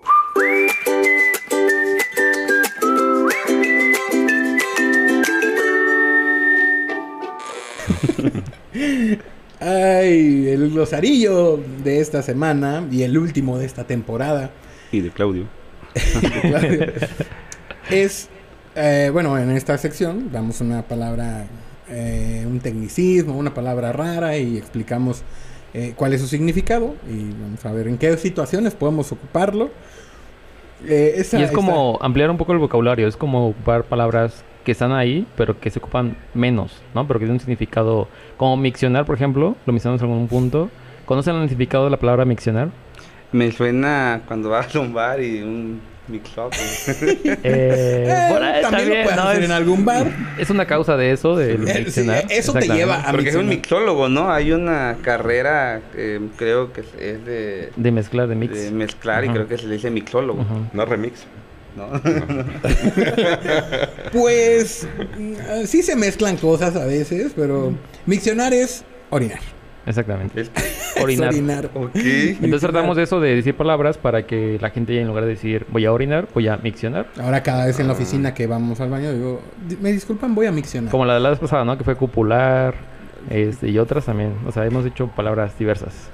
Ay, el glosarillo de esta semana y el último de esta temporada. Y de Claudio. es, eh, bueno, en esta sección damos una palabra, eh, un tecnicismo, una palabra rara y explicamos eh, cuál es su significado y vamos a ver en qué situaciones podemos ocuparlo. y es como ampliar un poco el vocabulario, es como ocupar palabras que están ahí, pero que se ocupan menos, ¿no? Pero que tienen un significado. Como miccionar, por ejemplo, lo mencionamos en algún punto. ¿Conocen el significado de la palabra miccionar? Me suena cuando vas a un bar y un mix-up. eh, eh, también lo puedes hacer en algún bar. Es una causa de eso, de miccionar. eso te lleva a Porque es un mixólogo, ¿no? Hay una carrera, eh, creo que es de... De mezclar, de mix. De mezclar y creo que se le dice mixólogo. No remix. ¿No? pues sí se mezclan cosas a veces, pero miccionar es orinar. Exactamente. orinar. orinar. Entonces tratamos de eso de decir palabras para que la gente en lugar de decir voy a orinar, voy a miccionar. Ahora cada vez en la ah. oficina que vamos al baño digo, me disculpan, voy a miccionar. Como la de la vez pasada, ¿no? Que fue cupular, este, y otras también. O sea, hemos dicho palabras diversas.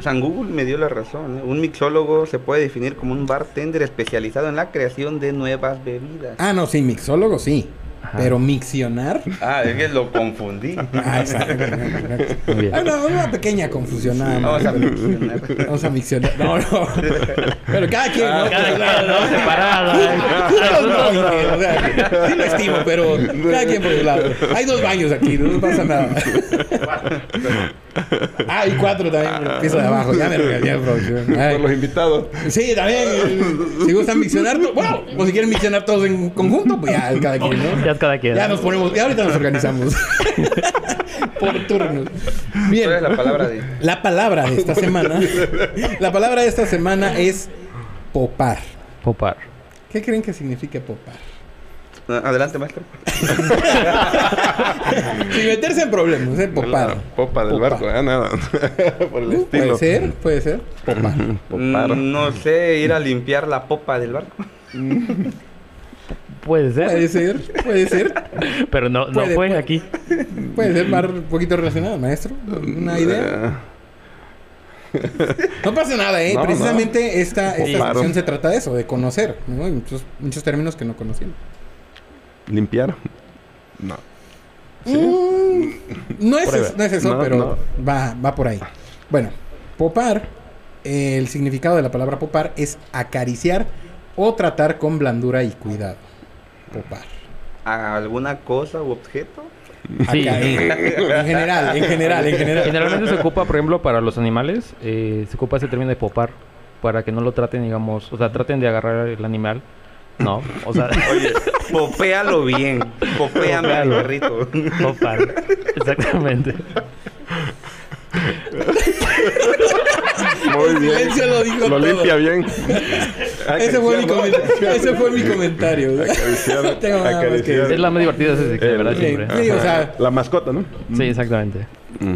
San, Google me dio la razón. ¿eh? Un mixólogo se puede definir como un bartender especializado en la creación de nuevas bebidas. Ah, no, sí, mixólogo sí. Pero miccionar. Ah, es que lo confundí. Ah, exacto. una pequeña confusión nada más. Vamos a miccionar. Vamos a miccionar. No, no. Pero cada quien, ¿no? Cada quien, ¿no? Separado. no, o sea, sí lo estimo, pero cada quien por su lado. Hay dos baños aquí, no pasa nada. Ah, y cuatro también el piso de abajo. Ya me regalé producción. Por los invitados. Sí, también. Si gustan miccionar, bueno, o si quieren miccionar todos en conjunto, pues ya cada quien, ¿no? Ya cada quien. Ya nos ponemos, ya ahorita nos organizamos. por turnos. Bien. ¿Cuál es la palabra de? La palabra de esta semana. la palabra de esta semana es popar. Popar. ¿Qué creen que significa popar? Adelante, maestro. Sin meterse en problemas, ¿eh? Popar. popa del barco, ¿eh? Nada. Por el uh, Puede ser, puede ser. Popar. Popar. Mm, no sé, ir a limpiar la popa del barco. Puede ser. Puede ser, puede ser. Pero no, no fue aquí. Puede ser más un poquito relacionado, maestro. ¿Una idea? No pasa nada, ¿eh? Precisamente esta, esta se trata de eso, de conocer, ¿no? Muchos, muchos términos que no conocíamos. ¿Limpiar? No. Mm, no, es, no, es, eso, pero Va, va por ahí. Bueno, popar, el significado de la palabra popar es acariciar o tratar con blandura y cuidado. Popar. ¿A alguna cosa u objeto? Sí. en, general, en general, en general. Generalmente se ocupa, por ejemplo, para los animales, eh, se ocupa ese término de popar, para que no lo traten, digamos, o sea, traten de agarrar el animal no, o sea... Oye, popéalo bien. Popéame al perrito. Popar. Exactamente. Muy bien. lo dijo Lo limpia bien. Ese fue, mi ese fue mi comentario. Acariciar, acariciar. Es la más divertida ese que, ¿verdad? Siempre. Sí, o sea, la mascota, ¿no? Sí, exactamente.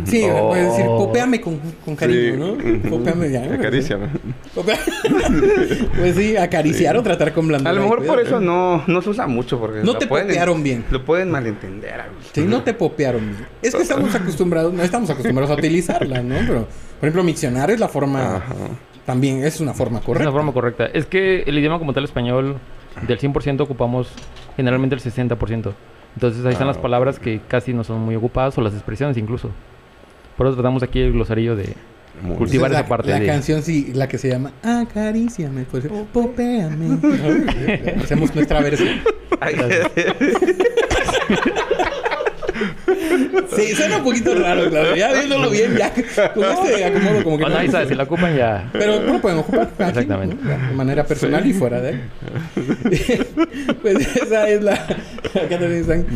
Sí, oh. puedes decir, popéame con, con cariño, ¿no? Popéame ya. Acaríciame. pues sí, acariciar o tratar con blandura. A lo mejor por eso no, no se usa mucho. Porque no te popearon bien. Lo pueden malentender. Sí, no te popearon bien. Es que estamos acostumbrados, no estamos acostumbrados a utilizarla, ¿no? Pero, por ejemplo, miccionar es la forma... También es una forma correcta. Es una forma correcta. Es que el idioma como tal español, del 100% ocupamos generalmente el 60%. Entonces ahí están las ah, palabras que casi no son muy ocupadas o las expresiones incluso. Por eso tratamos aquí el glosarillo de cultivar esa parte. La canción sí, la que se llama Acaríciame, pues popéame. Hacemos nuestra versión. Sí, suena un poquito raro, claro. Ya viéndolo bien, ya con este acomodo como que. Bueno, ahí sabes, si la ocupan ya. Pero no lo pueden ocupar. Exactamente. De manera personal y fuera de él. pues esa es la. Acá también están.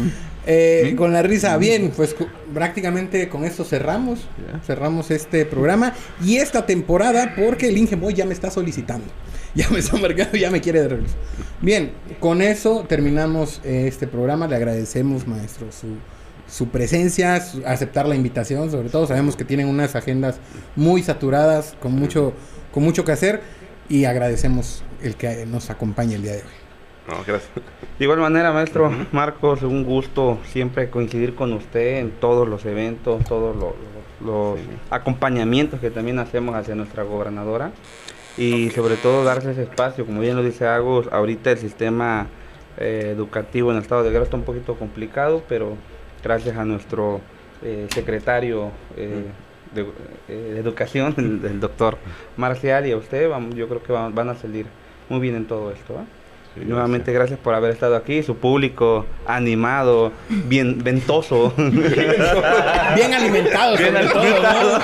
Eh, con la risa, bien, pues prácticamente con esto cerramos. Cerramos este programa y esta temporada porque el Ingemoy ya me está solicitando. Ya me está marcando, ya me quiere de regreso. Bien, con eso terminamos eh, este programa. Le agradecemos, maestro, su, su presencia, aceptar la invitación. Sobre todo, sabemos que tienen unas agendas muy saturadas, con mucho, con mucho que hacer. Y agradecemos el que nos acompañe el día de hoy. No, gracias. De igual manera, maestro Marcos, un gusto siempre coincidir con usted en todos los eventos, todos los, acompañamientos que también hacemos hacia nuestra gobernadora y sobre todo darse ese espacio, como bien lo dice Agus, ahorita el sistema eh, educativo en el estado de Guerrero está un poquito complicado, pero gracias a nuestro eh, secretario eh, de, educación, el, doctor Marcial y a usted, vamos, yo creo que van, a salir muy bien en todo esto. Nuevamente gracias por haber estado aquí, su público animado, bien ventoso. bien alimentado, bien alimentado.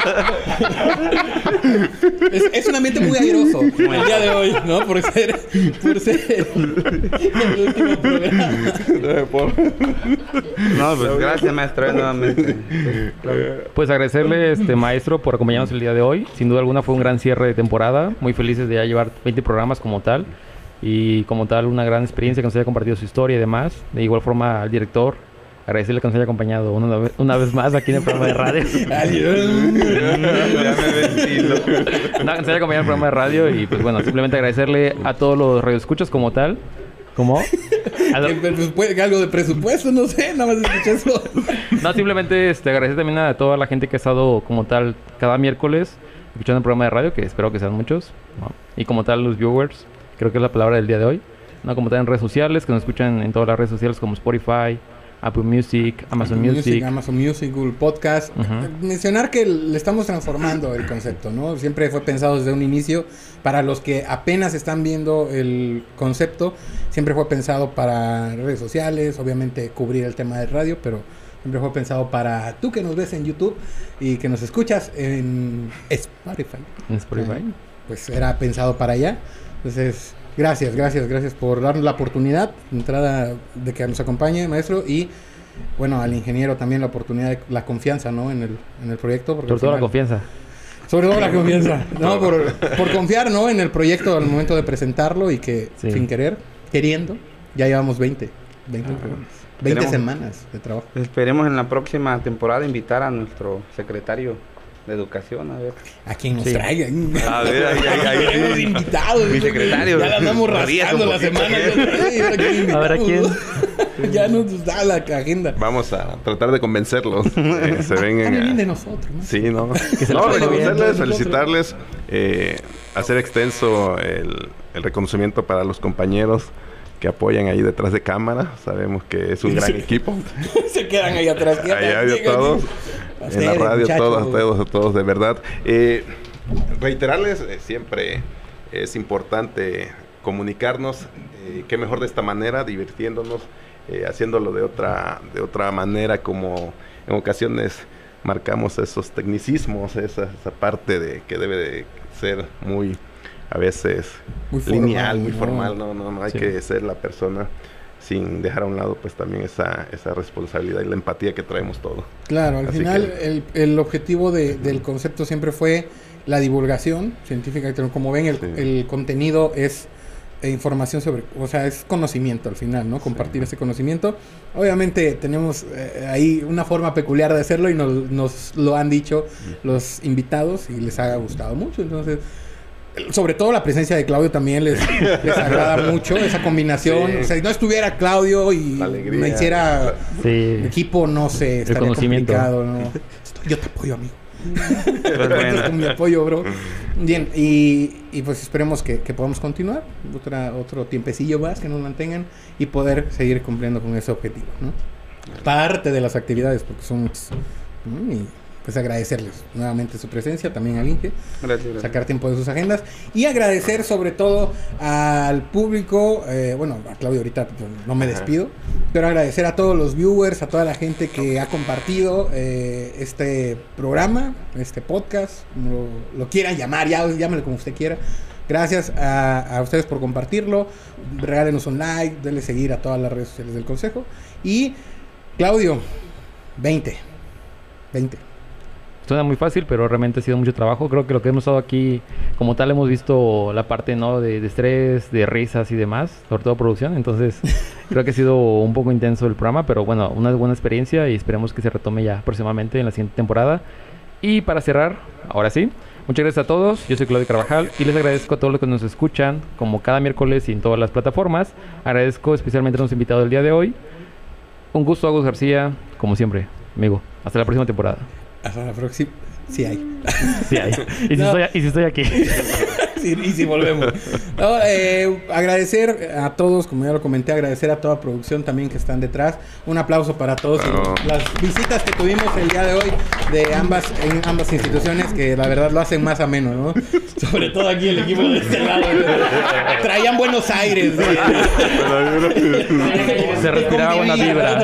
es, un ambiente muy airoso el día de hoy, ¿no? Por ser, por ser el, último programa. No, pues gracias maestro nuevamente. Pues agradecerle este maestro por acompañarnos el día de hoy. Sin duda alguna fue un gran cierre de temporada. Muy felices de ya llevar 20 programas como tal y como tal una gran experiencia que nos haya compartido su historia y demás. De igual forma al director, agradecerle que nos haya acompañado una vez, una vez más aquí en el programa de radio. no, que nos haya acompañado en el programa de radio y pues bueno, simplemente agradecerle a todos los radioescuchas como tal. ¿Cómo? Algo de presupuesto, no sé, nada más escuché eso. no, simplemente este, agradecer también a toda la gente que ha estado como tal cada miércoles escuchando el programa de radio, que espero que sean muchos. Y como tal los viewers, creo que es la palabra del día de hoy. ¿no? Como también redes sociales, que nos escuchan en todas las redes sociales como Spotify, Apple Music, Amazon Music. Amazon Music, Google Podcast. Mencionar que le estamos transformando el concepto, ¿no? Siempre fue pensado desde un inicio. Para los que apenas están viendo el concepto, siempre fue pensado para redes sociales, obviamente cubrir el tema de radio, pero siempre fue pensado para tú que nos ves en YouTube y que nos escuchas en Spotify. En Spotify. Pues era pensado para allá. Entonces, gracias, gracias, gracias por darnos la oportunidad, entrada de que nos acompañe, maestro, y bueno, al ingeniero también la oportunidad, la confianza, ¿no? En el, en el proyecto. Sobre todo la confianza. Sobre todo la confianza, ¿no? Por, por, confiar, ¿no? En el proyecto al momento de presentarlo y que sin querer, queriendo, ya llevamos 20, 20 20 semanas de trabajo. Esperemos en la próxima temporada invitar a nuestro secretario de educación, a ver. A quien nos traiga. A ver, ahí, ahí, ahí, invitados. Mi secretario. Ya la andamos rascando la semana. a ver a quién. ya nos da la agenda. Vamos a tratar de convencerlos. Eh, se vengan. de nosotros. ¿no? Sí, ¿no? no, reconocerles, felicitarles. Eh, hacer extenso el, el reconocimiento para los compañeros que apoyan ahí detrás de cámara. Sabemos que es un gran equipo. Se quedan ahí atrás. Ahí todos. En la radio, todos, todos, todos, de verdad. Eh, reiterarles, eh, siempre es importante comunicarnos. Eh, qué mejor de esta manera, divirtiéndonos, haciéndolo de otra, de otra manera, como en ocasiones marcamos esos tecnicismos, esa, esa parte de que debe de ser muy a veces muy lineal, muy formal, no, no, no hay que ser la persona sin dejar a un lado pues también esa, esa responsabilidad y la empatía que traemos todos. Claro, al final el, el, objetivo de, del concepto siempre fue la divulgación científica, como ven el, el contenido es eh, información sobre, o sea, es conocimiento al final, ¿no? Compartir ese conocimiento. Obviamente tenemos eh, ahí una forma peculiar de hacerlo y nos, nos lo han dicho los invitados y les ha gustado mucho, entonces sobre todo la presencia de Claudio también les, agrada mucho esa combinación. O sea, si no estuviera Claudio y me hiciera equipo, no sé, estaría complicado. ¿no? Yo te apoyo, amigo. con mi apoyo, bro. Bien, y, y pues esperemos que, que, podamos continuar otra, otro tiempecillo más, que nos mantengan y poder seguir cumpliendo con ese objetivo, ¿no? Parte de las actividades, porque son muchas pues agradecerles nuevamente su presencia, también al Inge, sacar tiempo de sus agendas y agradecer sobre todo al público, eh, bueno, a Claudio ahorita no me despido, pero agradecer a todos los viewers, a toda la gente que ha compartido eh, este programa, este podcast, como lo, quieran llamar, ya, como usted quiera. Gracias a, a, ustedes por compartirlo. Regálenos un like, denle seguir a todas las redes sociales del Consejo. Y Claudio, 20. 20. Suena muy fácil, pero realmente ha sido mucho trabajo. Creo que lo que hemos estado aquí, como tal, hemos visto la parte ¿no? de, de estrés, de risas y demás, sobre todo producción. Entonces, creo que ha sido un poco intenso el programa, pero bueno, una buena experiencia y esperemos que se retome ya próximamente en la siguiente temporada. Y para cerrar, ahora sí, muchas gracias a todos. Yo soy Claudio Carvajal y les agradezco a todos los que nos escuchan, como cada miércoles y en todas las plataformas. Agradezco especialmente a nuestros invitados del día de hoy. Un gusto, Agus García, como siempre, amigo. Hasta la próxima temporada. Hasta la próxima. Sí hay. Sí hay. Y si, No. estoy, y si estoy aquí. Sí, y si volvemos. No, eh, agradecer a todos, como ya lo comenté, agradecer a toda producción también que están detrás. Un aplauso para todos las visitas que tuvimos el día de hoy de ambas en ambas instituciones que la verdad lo hacen más ameno, ¿no? Sobre todo aquí el equipo de este lado. ¿no? Traían Buenos Aires. Se respiraba buena vibra.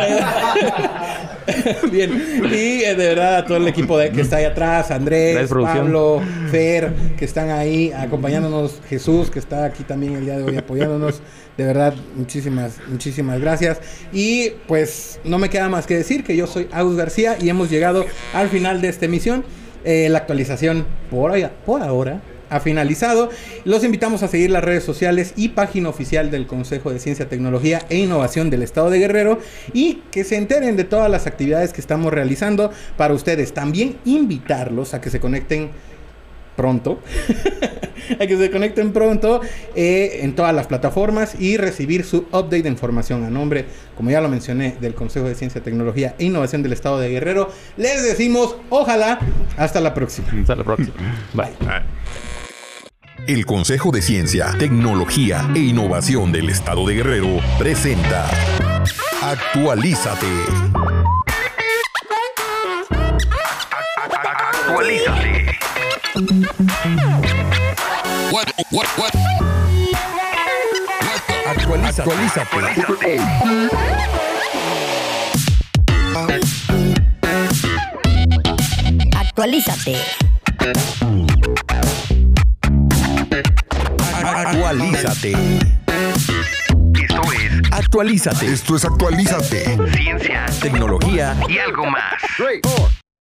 Bien, y eh, de verdad a todo el equipo de- que está ahí atrás, Andrés. Pablo, Fer, que están ahí acompañándonos, Jesús, que está aquí también el día de hoy apoyándonos. De verdad, muchísimas, muchísimas gracias. Y pues no me queda más que decir que yo soy Agus García y hemos llegado al final de esta emisión. Eh, la actualización por, por ahora ha finalizado. Los invitamos a seguir las redes sociales y página oficial del Consejo de Ciencia, Tecnología e Innovación del Estado de Guerrero y que se enteren de todas las actividades que estamos realizando para ustedes. También invitarlos a que se conecten pronto, a que se conecten pronto eh, en todas las plataformas y recibir su update de información a nombre, como ya lo mencioné, del Consejo de Ciencia, Tecnología e Innovación del Estado de Guerrero. Les decimos, ojalá, hasta la próxima. Hasta la próxima. Bye. El Consejo de Ciencia, Tecnología e Innovación del Estado de Guerrero presenta Actualízate. Actualízate. Actualízate. Actualízate. Actualízate. Esto es Actualízate. Esto es Actualízate. Ciencia, tecnología y algo más.